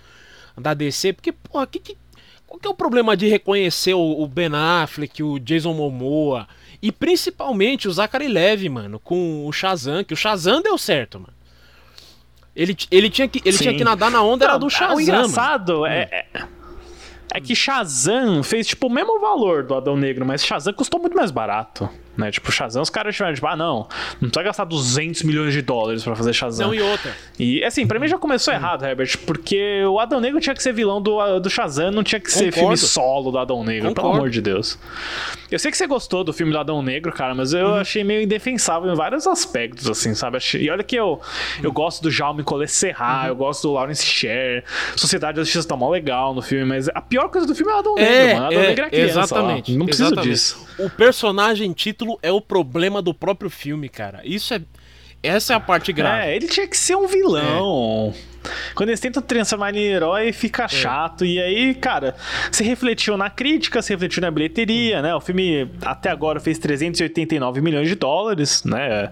da DC, porque, porra, que, que, qual que é o problema de reconhecer o, o Ben Affleck, o Jason Momoa e principalmente o Zachary Levy, mano, com o Shazam, que o Shazam deu certo, mano. Ele, ele, tinha, que, ele Sim. tinha que nadar na onda, era Não, do Shazam. O mano. engraçado é, é, é que Shazam fez tipo o mesmo valor do Adão Negro, mas Shazam custou muito mais barato. Né? Tipo, Shazam, os caras tiveram tipo, ah, não, não precisa gastar 200 milhões de dólares pra fazer Shazam. Não, e outra. E assim, pra mim já começou errado, Herbert, porque o Adão Negro tinha que ser vilão do, do Shazam, não tinha que ser Concordo. filme solo do Adão Negro, pelo Concordo. amor de Deus. Eu sei que você gostou do filme do Adão Negro, cara, mas eu achei meio indefensável em vários aspectos, assim, sabe? E olha que eu, eu gosto do Jaume Collet Serra, eu gosto do Lawrence Sher, Sociedade da Justiça tá mó legal no filme, mas a pior coisa do filme é o Adão Negro, mano. Adão Negro é criança, exatamente. lá. Não preciso exatamente. disso. O personagem título é o problema do próprio filme, cara. Isso é. Essa é a parte grave. É, ele tinha que ser um vilão. Quando eles tentam transformar ele em herói, É. fica chato. E aí, cara, se refletiu na crítica, se refletiu na bilheteria, né? O filme até agora fez 389 milhões de dólares, né?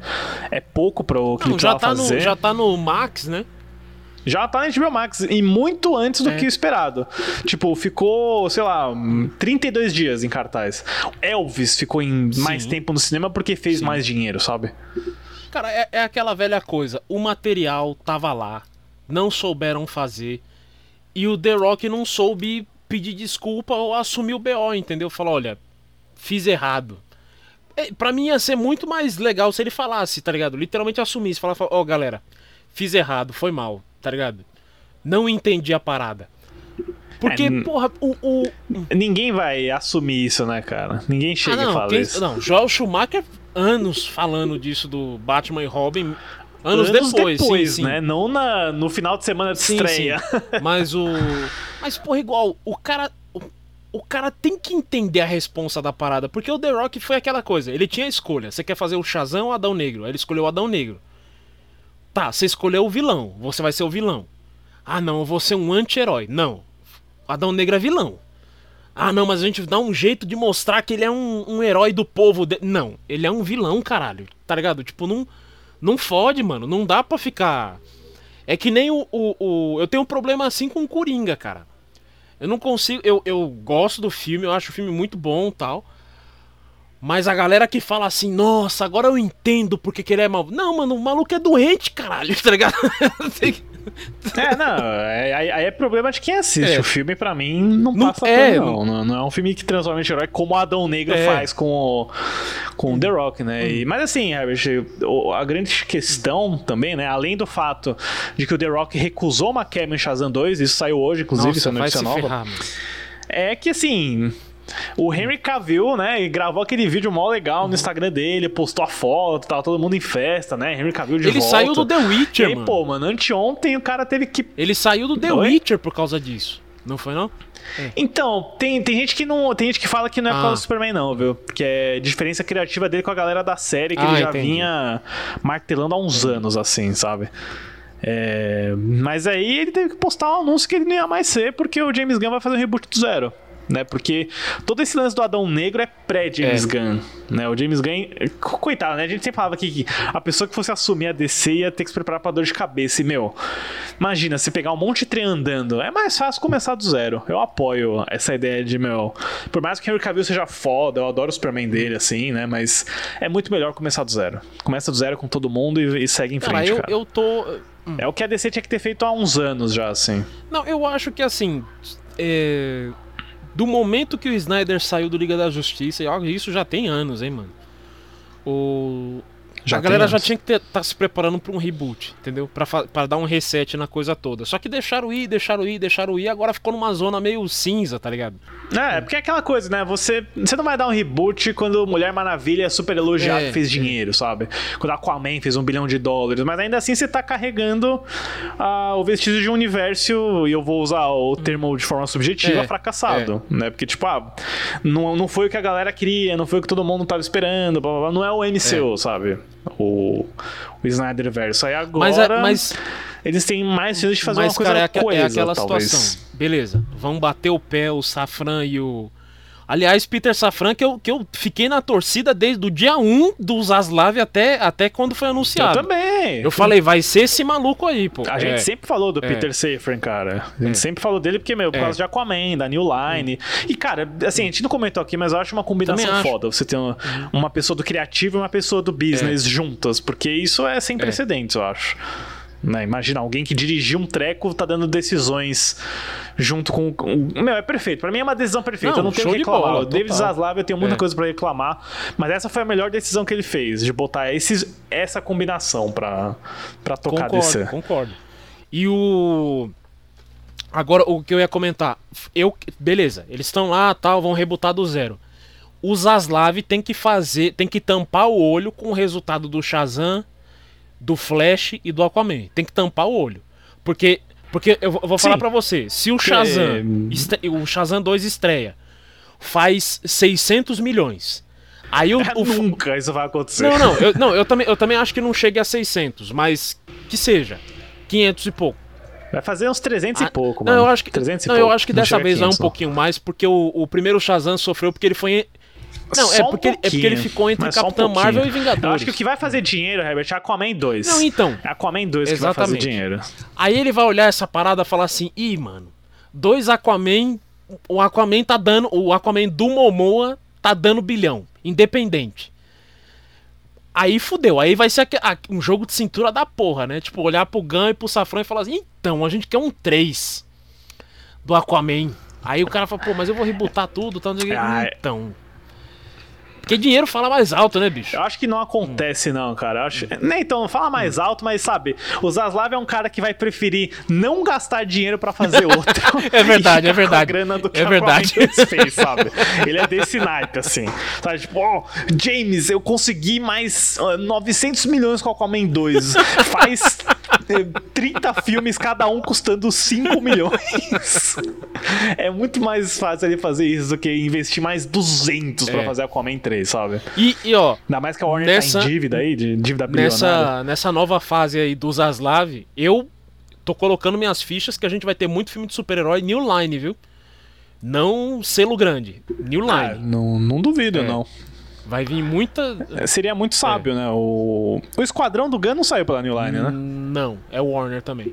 É pouco pro que Não, ele já, tá no, fazer. já tá no Max, né? Já tá na HBO Max e muito antes do É. que o esperado. Tipo, ficou, sei lá, 32 dias em cartaz. Elvis ficou em mais Sim. tempo no cinema porque fez mais dinheiro, sabe? Cara, é, é aquela velha coisa. O material tava lá, não souberam fazer. E o The Rock não soube pedir desculpa ou assumir o BO, entendeu? Falou, olha, fiz errado. É, pra mim ia ser muito mais legal se ele falasse, tá ligado? Literalmente assumisse. Falasse, ó, galera, fiz errado, foi mal, tá ligado? Não entendi a parada. Porque, É, porra, o. o... Ninguém vai assumir isso, né, cara? Ninguém chega Ah, e não, fala quem- isso. não, Joel Schumacher, anos falando disso do Batman e Robin. Anos, depois, sim, sim. né? Não na, no final de semana de Sim, estreia. sim. Mas o. Mas, porra, igual, o cara. O, o cara tem que entender a responsa da parada. Porque o The Rock foi aquela coisa. Ele tinha a escolha. Você quer fazer o Shazam ou o Adão Negro? Ele escolheu o Adão Negro. Tá, você escolheu o vilão. Você vai ser o vilão. Ah, não, eu vou ser um anti-herói. Não. Adão Negro é vilão. Ah, não, mas a gente dá um jeito de mostrar que ele é um, um herói do povo. de- Não, ele é um vilão, caralho. Tá ligado? Tipo, não, não fode, mano. Não dá pra ficar. É que nem o, o, o- Eu tenho um problema assim com o Coringa, cara. Eu não consigo. Eu, eu gosto do filme, eu acho o filme muito bom tal. Mas a galera que fala assim, nossa, agora eu entendo porque que ele é mal. Não, mano, o maluco é doente, caralho, [laughs] tá ligado? É, não, é- aí, aí é problema de quem assiste. É. O filme, pra mim, não, Não- passa é, não. não. Não é um filme que transforma em herói como o Adão Negro É. faz com o, com The Rock, né? E- mas assim, Herbert, a grande questão também, né? Além do fato de que o The Rock recusou uma em Shazam 2, isso saiu hoje, inclusive, isso é Nossa, se notícia nova. ferrar. É que assim. O Henry Cavill, né, e gravou aquele vídeo mó legal no Instagram dele, postou a foto, tava todo mundo em festa, né? Henry Cavill de Ele volta. saiu do The E Witcher, aí, mano. pô, mano, anteontem o cara teve que Ele saiu do The Oi? Witcher por causa disso. Não foi, não? Então, tem, tem gente que não. Tem gente que fala que não é por Ah. causa do Superman, não, viu? Que é diferença criativa dele com a galera da série, que Ah, ele já entendi. vinha martelando há uns anos, assim, sabe? É, mas aí ele teve que postar um anúncio que ele não ia mais ser, porque o James Gunn vai fazer um reboot do zero. Né? Porque todo esse lance do Adão Negro é pré-James É. Gunn. Né? O James Gunn. Coitado, né? A gente sempre falava que a pessoa que fosse assumir a DC ia ter que se preparar pra dor de cabeça. E, meu, imagina, se pegar um monte de trem andando, é mais fácil começar do zero. Eu apoio essa ideia de, meu. Por mais que o Henry Cavill seja foda, eu adoro o Superman dele, assim, né? Mas é muito melhor começar do zero. Começa do zero com todo mundo e, e segue em frente, eu, cara. eu tô. É o que a DC tinha que ter feito há uns anos já, assim. Não, eu acho que assim. é, Do momento que o Snyder saiu do Liga da Justiça, e isso já tem anos, hein, mano. O. Já a galera já tinha que estar se preparando pra um reboot, entendeu? Pra dar um reset na coisa toda. Só que deixaram ir, deixaram ir, deixaram ir, agora ficou numa zona meio cinza, tá ligado? É, porque é aquela coisa, né? Você, você não vai dar um reboot quando Mulher Maravilha é super elogiado É, e fez é. dinheiro, sabe? Quando Aquaman fez um bilhão de dólares. Mas ainda assim você tá carregando ah, o vestígio de um universo, e eu vou usar o termo de forma subjetiva, É, fracassado. Né? Porque, tipo, ah, não, não foi o que a galera queria, não foi o que todo mundo tava esperando, blá, blá, blá. não é o MCU, sabe? O, o Snyder Verso. Aí agora. Mas, é- mas, Eles têm mais chance de fazer mas uma coisa cara, é, é coesa, aquela talvez. situação. Beleza, vão bater o pé o Safran e o. Aliás, Peter Safran, que eu, que eu fiquei na torcida desde o dia 1 do Zaslav até, até quando foi Eu anunciado. Também. Eu falei, vai ser esse maluco aí, pô. A É. gente sempre falou do É. Peter Safran, cara. A gente É. sempre falou dele porque, meu, por É. causa de Aquaman, da New Line. E, cara, assim, a gente não comentou aqui, mas eu acho uma combinação acho. foda. Você ter uma, uma pessoa do criativo e uma pessoa do business juntas, porque isso é sem precedentes, eu acho. Né? Imagina, alguém que dirigiu um treco tá dando decisões junto com. Meu, é perfeito. Pra mim é uma decisão perfeita. Não, eu não tenho que de reclamar. bola, o David. Zaslav eu tenho muita É. coisa pra reclamar, mas essa foi a melhor decisão que ele fez, de botar esses, essa combinação pra, pra tocar Concordo, DC. concordo. E o. Agora, o que eu ia comentar. Eu, beleza, eles estão lá, tal, vão rebutar do zero. O Zaslav tem que fazer, tem que tampar o olho com o resultado do Shazam, do Flash e do Aquaman. Tem que tampar o olho. Porque, porque eu vou falar pra você, se o Shazam, estre- o Shazam 2 estreia, faz 600 milhões. Aí o, [laughs] o, Nunca isso vai acontecer. não, não, eu, não eu, também, eu também acho que não chegue a 600, mas que seja 500 e pouco. Vai fazer uns 300 e Ah, pouco, não, mano. eu acho que, 300 e não, pouco. eu acho que Não dessa vez vai um 500, não. pouquinho mais, porque o, o primeiro Shazam sofreu porque ele foi. Não, é Só um porque, ele- é porque ele ficou entre só um. Marvel e Vingadores. Eu acho que o que vai fazer dinheiro, Herbert, é Aquaman 2. Não, então. É Aquaman 2 que vai fazer Exatamente. dinheiro. Aí ele vai olhar essa parada e falar assim: ih, mano, dois Aquaman. O Aquaman tá dando. O Aquaman do Momoa tá dando bilhão. Independente. Aí fudeu. Aí vai ser um jogo de cintura da porra, né? Tipo, olhar pro Gun e pro Safran e falar assim: então, a gente quer um 3 do Aquaman. Aí o cara fala, pô, mas eu vou rebutar tudo, tá? não sei o quê. Ah, é. Então. Porque dinheiro fala mais alto, né, bicho? Eu acho que não acontece, não, cara. Eu acho... Nem então, não fala mais alto, mas sabe, o Zaslav é um cara que vai preferir não gastar dinheiro pra fazer [laughs] outro. É verdade, é com a verdade. grana do que É verdade. Fez, sabe? Ele é desse naipe, assim. Sabe, tipo, ó, James, eu consegui mais ah, 900 milhões com Aquaman 2. Faz 30 filmes, cada um custando 5 milhões. É muito mais fácil ele fazer isso do que investir mais 200 pra É. fazer Aquaman 3, sabe? E, e, ó, Ainda mais que a Warner Nessa- tá em dívida aí, de dívida bilionária. nessa, nessa nova fase aí do Zaslav, eu tô colocando minhas fichas que a gente vai ter muito filme de super-herói New Line, viu? Não selo grande, New Ah, Line. não, não duvido, É. não. Vai vir muita. É, Seria muito sábio, né? O... o Esquadrão do Gun não saiu pela New Line, né? Não, é Warner também.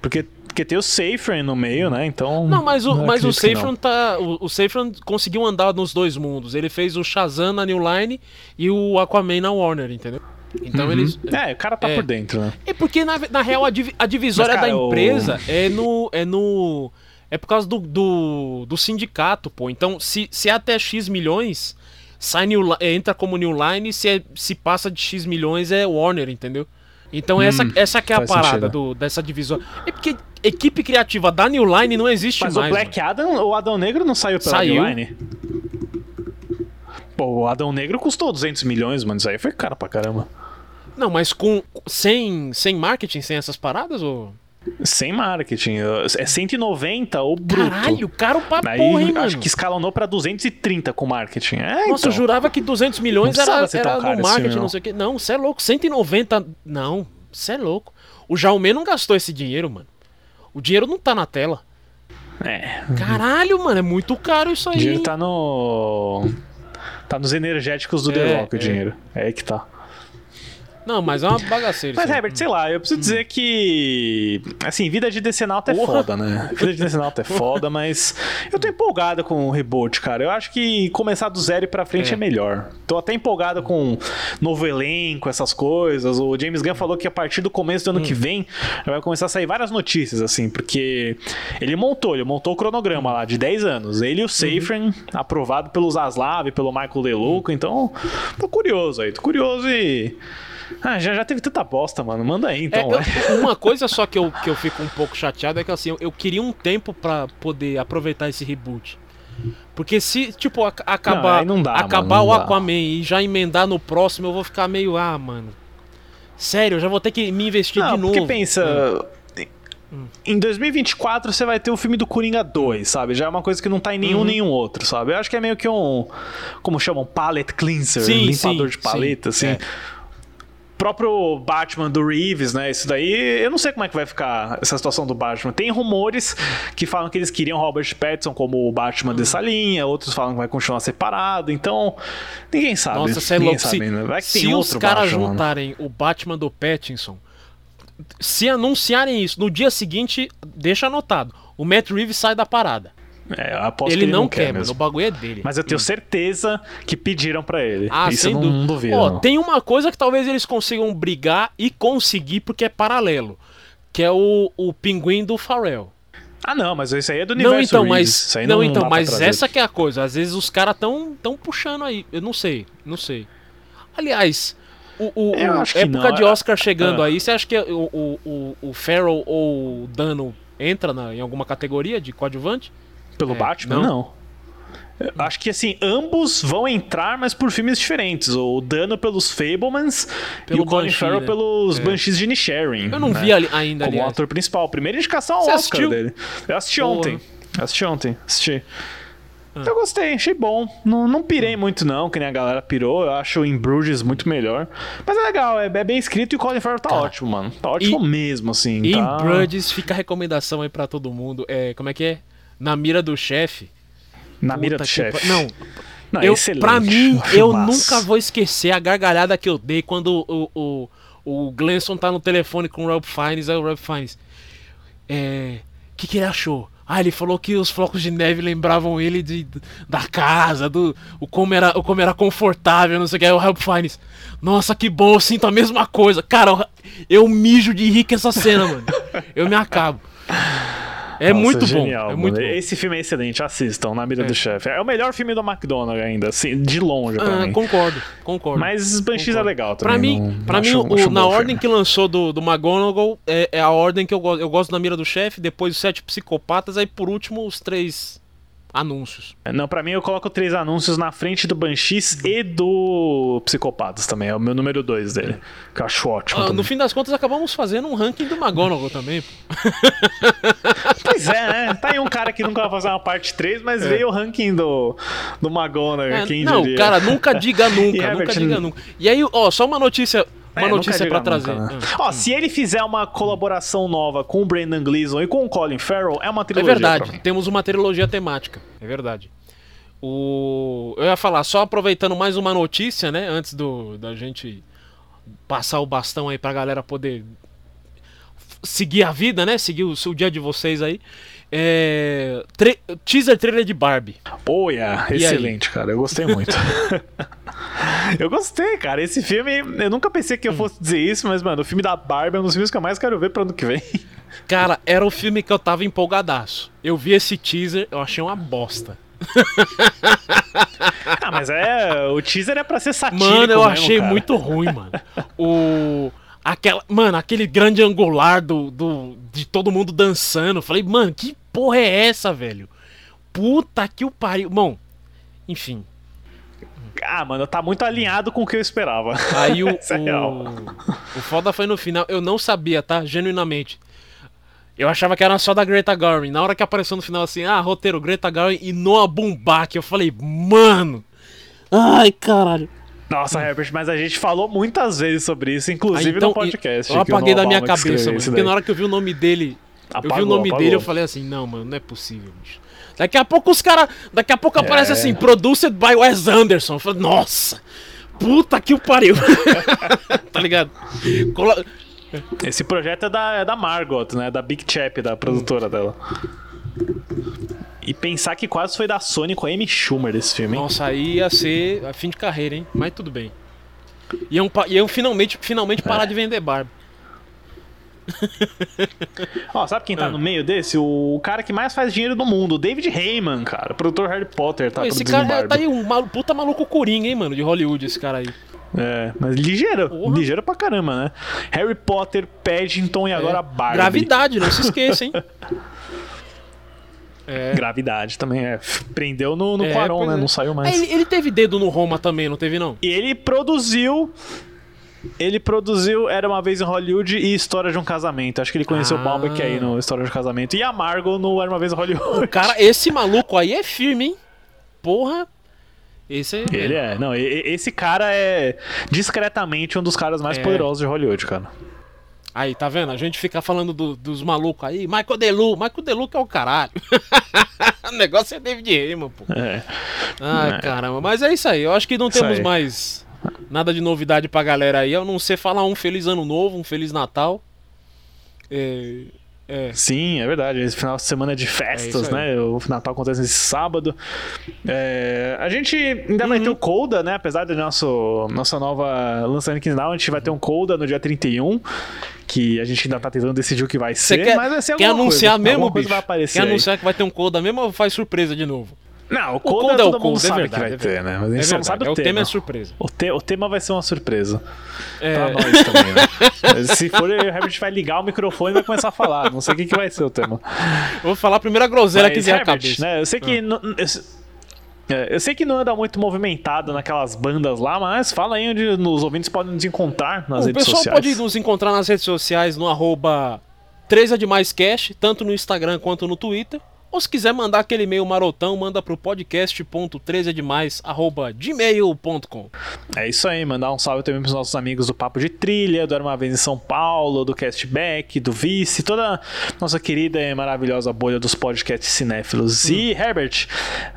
Porque, porque tem o Safran no meio, né? Então. Não, mas o, não mas o Safran não. tá. O, o Safran conseguiu andar nos dois mundos. Ele fez o Shazam na New Line e o Aquaman na Warner, entendeu? Então eles. É, o cara tá É. por dentro, né? É porque, na, na real, a, divi- a divisória Mas, cara, da o- empresa é no. É no. É por causa do, do, do sindicato, pô. Então, se, se é até X milhões, sai new, Li- entra como New Line, se, é- se passa de X milhões é Warner, entendeu? Então essa, essa que é a parada sentido. do, dessa divisória. É porque equipe criativa da New Line não existe Mas mais. o Black Adam, o Adão Negro não saiu pela Saiu. New Line? Pô, o Adão Negro custou 200 milhões, mano. Isso aí foi caro pra caramba. mano. Não, mas com sem, sem marketing, sem essas paradas? Ou... Sem marketing. É 190 o bruto. Caralho, caro pra Aí porra, hein, acho mano? que escalonou pra 230 com marketing. É, Nossa, então. eu jurava que 200 milhões era, era no marketing, não. sei o quê. Não, você é louco. 190. Não, você é louco. O Jaume não gastou esse dinheiro, mano. O dinheiro não tá na tela. É. Caralho, mano, é muito caro isso O aí. dinheiro hein? tá no. Tá nos energéticos do É, The Rock, o é. dinheiro. É aí que tá. Não, mas é uma bagaceira. Mas. Herbert, sei lá, eu preciso dizer que. Assim, vida de decenalto é Porra. foda, né? Vida de decenalto é foda, mas eu tô empolgado com o reboot, cara. Eu acho que começar do zero e pra frente é, É. melhor. Tô até empolgado com novo elenco, essas coisas. O James Gunn falou que a partir do começo do ano Hum. que vem vai começar a sair várias notícias, assim, porque ele montou, ele montou o cronograma lá de 10 anos. Ele e Uhum. o Safran, aprovado pelo Zaslav, pelo Michael DeLuca, então tô curioso aí, tô curioso e. Ah, já, já teve tanta bosta, mano. Manda aí, É, então. eu- vai. uma coisa só que eu, que eu fico um pouco chateado é que assim, eu, eu queria um tempo pra poder aproveitar esse reboot. Porque se, tipo, ac- acabar, aí não dá, acabar mano, o não dá. Aquaman e já emendar no próximo, eu vou ficar meio, ah, mano. Sério, eu já vou ter que me investir Não, de novo. porque pensa. Em 2024 você vai ter o filme do Coringa 2, sabe? Já é uma coisa que não tá em Uhum. nenhum nenhum outro, sabe? Eu acho que é meio que um. Como chamam? Palette cleanser, Sim, limpador sim, de paleta, sim, assim. é. Próprio Batman do Reeves, né? Isso daí, eu não sei como é que vai ficar essa situação do Batman. Tem rumores que falam que eles queriam Robert Pattinson como o Batman Uhum. dessa linha, outros falam que vai continuar separado, então ninguém sabe. Nossa, você é louco. sabe Se, ainda. Vai que se tem os caras mano. juntarem o Batman do Pattinson, se anunciarem isso no dia seguinte, deixa anotado. O Matt Reeves sai da parada. É, eu aposto Ele, que ele não, não quer, mano. mesmo. O bagulho é dele. Mas eu tenho certeza que pediram pra ele. Ah, Isso sem eu não, dúvida. duvido. Ó, não. tem uma coisa que talvez eles consigam brigar e conseguir porque é paralelo, que é o, o pinguim do Pharrell. Ah, não, mas isso aí é do universo Não, então, Reeves. mas não, não então, mas essa que é a coisa. Às vezes os caras tão tão puxando aí. Eu não sei, não sei. Aliás, o, o, Eu o época de Oscar chegando Ah. aí, você acha que o, o, o, o Farrell ou o Dano entra na- em alguma categoria de coadjuvante? Pelo É, Batman, não? Acho que assim, ambos vão entrar, mas por filmes diferentes. O Dano pelos Fablemans Pelo e o Colin Banshee, Farrell né? pelos É. Banshees de Inisherin. Eu não né? vi ali, ainda Como aliás. ator principal. Primeira indicação ao Você Oscar assistiu? dele. Eu assisti Porra. ontem. Assisti ontem. Assisti. Ah. Eu gostei, achei bom. Não, não pirei muito, não, que nem a galera pirou. Eu acho o In Bruges muito melhor. Mas é legal, é, é bem escrito e o Colin Farrell tá ótimo, mano. Tá ótimo mesmo, assim. Em tá... Bruges fica a recomendação aí pra todo mundo. É, como é que é? Na mira do chefe. Na mira Puta do que chefe. pa- Não, Não, eu, excelente. pra mim, Um [laughs] eu nunca vou esquecer a gargalhada que eu dei quando o, o, o Glenson tá no telefone com o Rob Fiennes. Aí o Rob Fiennes. É. O que, que ele achou? Ah, ele falou que os flocos de neve lembravam ele de, da casa, do o como era, o como era confortável, não sei o que. Aí o Rob Fiennes. Nossa, que bom, eu sinto a mesma coisa. Cara, eu, eu mijo de rir com essa cena, mano. Eu me acabo. É Nossa, muito bom. genial, é mano. muito bom. Esse filme é excelente, assistam, Na Mira É. do Chefe. É o melhor filme do McDonald's ainda, assim, de longe pra Ah, mim. concordo, concordo. Mas Banshees é legal Pra também. mim, não- pra mim acho- o- acho na bom ordem filme. que lançou do, do McGonagall é, é a ordem que eu gosto. Eu gosto da Mira do Chefe, depois os Sete Psicopatas, aí por último os três anúncios. Não, pra mim eu coloco três anúncios na frente do Banshees e do Psicopatas também. É o meu número dois dele. Que eu acho ótimo. Ah, no fim das contas, acabamos fazendo um ranking do McGonagall também. [laughs] Pois é, né? Tá aí um cara que nunca vai fazer uma parte 3, mas veio o ranking do, do McGonagall, É, quem não, diria. cara, nunca diga [laughs] nunca, nunca diga nunca. E aí, ó, só uma notícia, É, uma nunca notícia diga pra nunca, trazer. né? Ah. Ó, se ele fizer uma colaboração nova com o Brandon Gleeson e com o Colin Farrell, é uma É trilogia. verdade, pra mim. temos uma trilogia temática. É verdade. O... Eu ia falar, só aproveitando mais uma notícia, né? Antes do, da gente passar o bastão aí pra galera poder seguir a vida, né? Seguir o, o dia de vocês aí. É... tre- Teaser trailer de Barbie. Oh, yeah. Aí? excelente, cara. Eu gostei muito. [laughs] [laughs] eu gostei, cara. Esse filme, eu nunca pensei que eu fosse dizer isso, mas, mano, o filme da Barbie é um dos filmes que eu mais quero ver pro ano que vem. [laughs] Cara, era o filme que eu tava empolgadaço. Eu vi esse teaser, eu achei uma bosta. [laughs] ah, mas é. O teaser é pra ser satírico. Mano, eu mesmo, achei cara. muito ruim, mano. O. Aquela, mano, aquele grande angular do, do, de todo mundo dançando. Falei, mano, que porra é essa, velho? Puta que o pariu. Bom, enfim. Ah, mano, tá muito alinhado com o que eu esperava. Aí o, [laughs] é o, o foda foi no final. Eu não sabia, tá? Genuinamente. Eu achava que era só da Greta Garvin. Na hora que apareceu no final assim, ah, roteiro Greta Garvin e Noah Baumbach, eu falei, mano. Ai, caralho. Nossa, Herbert, mas a gente falou muitas vezes sobre isso, inclusive Ah, então, no podcast. Eu apaguei da minha cabeça, mano. Porque na hora que eu vi o nome dele. eu vi o Apagou, nome apagou. dele eu falei assim, não, mano, não é possível, bicho. Daqui a pouco os caras. Daqui a pouco aparece assim, produced by Wes Anderson. Eu falei, nossa! Puta que o pariu! [laughs] tá ligado? Cola- Esse projeto é da, é da Margot, né? Da Big Chap, da produtora dela. E pensar que quase foi da Sony com a Amy Schumer esse filme, hein? Nossa, aí ia ser a fim de carreira, hein? Mas tudo bem. Iam, iam finalmente, finalmente parar É. de vender Barbie. [laughs] Ó, sabe quem tá Ah. no meio desse? O cara que mais faz dinheiro do mundo, David Heyman, cara. Produtor Harry Potter, tá Pô, esse cara é- Barbie. tá aí um malu- puta maluco coringa, hein, mano, de Hollywood, esse cara aí. É, mas ligeiro, Porra. ligeiro pra caramba, né? Harry Potter, Paddington e agora É. Barbie. Gravidade, não se esqueça, hein? [laughs] É. Gravidade também, é. Prendeu no, no É, Quaron, né? é. Não saiu mais. ele, ele teve dedo no Roma também, não teve não? E ele produziu. Ele produziu Era uma vez em Hollywood e História de um Casamento. Acho que ele conheceu Ah. o Baumbach aí no História de um Casamento. E a Margot no Era uma vez em Hollywood. Cara, esse maluco aí é firme, hein? Porra. Esse é. Ele é. Não, esse cara é discretamente um dos caras mais É. poderosos de Hollywood, cara. Aí, tá vendo? A gente fica falando do- dos malucos aí. Michael Delu. Michael Delu que é o caralho. [laughs] o negócio é David Heyman, pô. É. Ai, É. caramba. Mas é isso aí. Eu acho que não Isso temos aí. mais nada de novidade pra galera aí. A não ser falar um Feliz Ano Novo, um Feliz Natal. É. É. Sim, é verdade. Esse final de semana é de festas, aí. né? O Natal acontece nesse sábado. É, a gente ainda vai Uhum. ter o Colda, né? Apesar do nosso nossa nova lançamento quinzenal, a gente vai ter um Colda no dia 31. Que a gente ainda tá tentando decidir o que vai Você ser, quer, mas vai ser quer anunciar coisa. mesmo, Alguma coisa bicho? vai aparecer quer aí. anunciar que vai ter um Coda mesmo ou faz surpresa de novo? Não, o Coda Colda, é o todo é sabe verdade, que vai é ter, né? Mas a É gente só não sabe é o o tema. tema é surpresa. O, te- o tema vai ser uma surpresa. É. Pra nós também, né? Se for, eu realmente vai ligar o microfone e vai começar a falar. Não sei o que, que vai ser o tema. Vou falar a primeira groselha que Mas, vier à Herbert, cabeça. né, eu sei que. não- eu, se- é, eu sei que não anda muito movimentado naquelas bandas lá, mas fala aí onde os ouvintes podem nos encontrar nas o redes pessoal sociais. pode nos encontrar nas redes sociais no arroba 3 é demais cast, tanto no Instagram quanto no Twitter. Ou se quiser mandar aquele e-mail marotão, manda pro podcast.13demais@gmail.com. É isso aí, mandar um salve também pros nossos amigos do Papo de Trilha, do Era Uma Vez em São Paulo, do Castback, do Vice, toda a nossa querida e maravilhosa bolha dos podcasts cinéfilos. E, Hum. Herbert,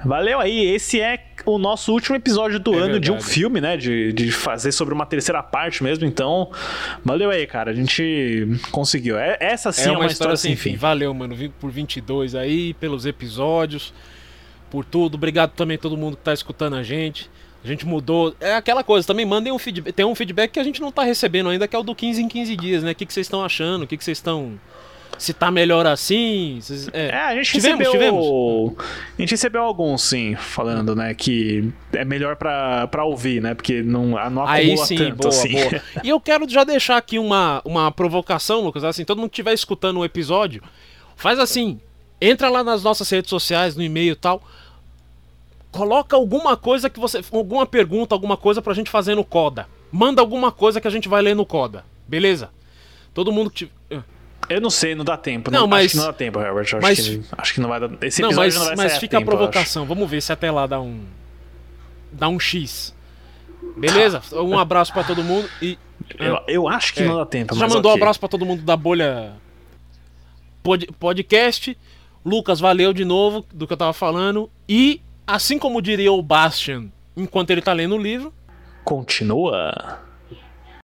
valeu aí. Esse é o nosso último episódio do É ano de um verdade. filme, né? De, de fazer sobre uma terceira parte mesmo. Então, valeu aí, cara. A gente conseguiu. É- Essa sim é uma, história sem fim. Valeu, mano, por 22 aí, pelos episódios, por tudo. Obrigado também a todo mundo que tá escutando a gente. A gente mudou. É aquela coisa, também mandem um feedback. Tem um feedback que a gente não tá recebendo ainda, que é o do 15 em 15 dias, né? O que que vocês estão achando? O que que vocês estão se tá melhor assim. se- É, a gente tivemos, recebeu. tivemos. A gente recebeu alguns, sim, falando, né, que é melhor pra, pra ouvir, né? Porque não, não acumula Aí sim, tanto boa, assim. boa. E eu quero já deixar aqui uma, uma provocação, Lucas. Assim, todo mundo que estiver escutando o episódio, faz assim: entra lá nas nossas redes sociais, no e-mail e tal. Coloca alguma coisa que você. Alguma pergunta, alguma coisa pra gente fazer no Coda. Manda alguma coisa que a gente vai ler no Coda. Beleza? Todo mundo que. tiver- Eu não sei, não dá tempo. Não, Não, mas- Acho que não dá tempo, Herbert. Acho, mas- que, acho que não vai dar. Esse Não, mas, não vai mas fica a tempo, acho. provocação. Vamos ver se até lá dá um. Dá um X. Beleza? Um abraço pra todo mundo e. Eu, eu acho que É. não dá tempo, Você já mandou um ok. abraço pra todo mundo da bolha pod- podcast. Lucas, valeu de novo do que eu tava falando. E, assim como diria o Bastian enquanto ele tá lendo o livro, Continua.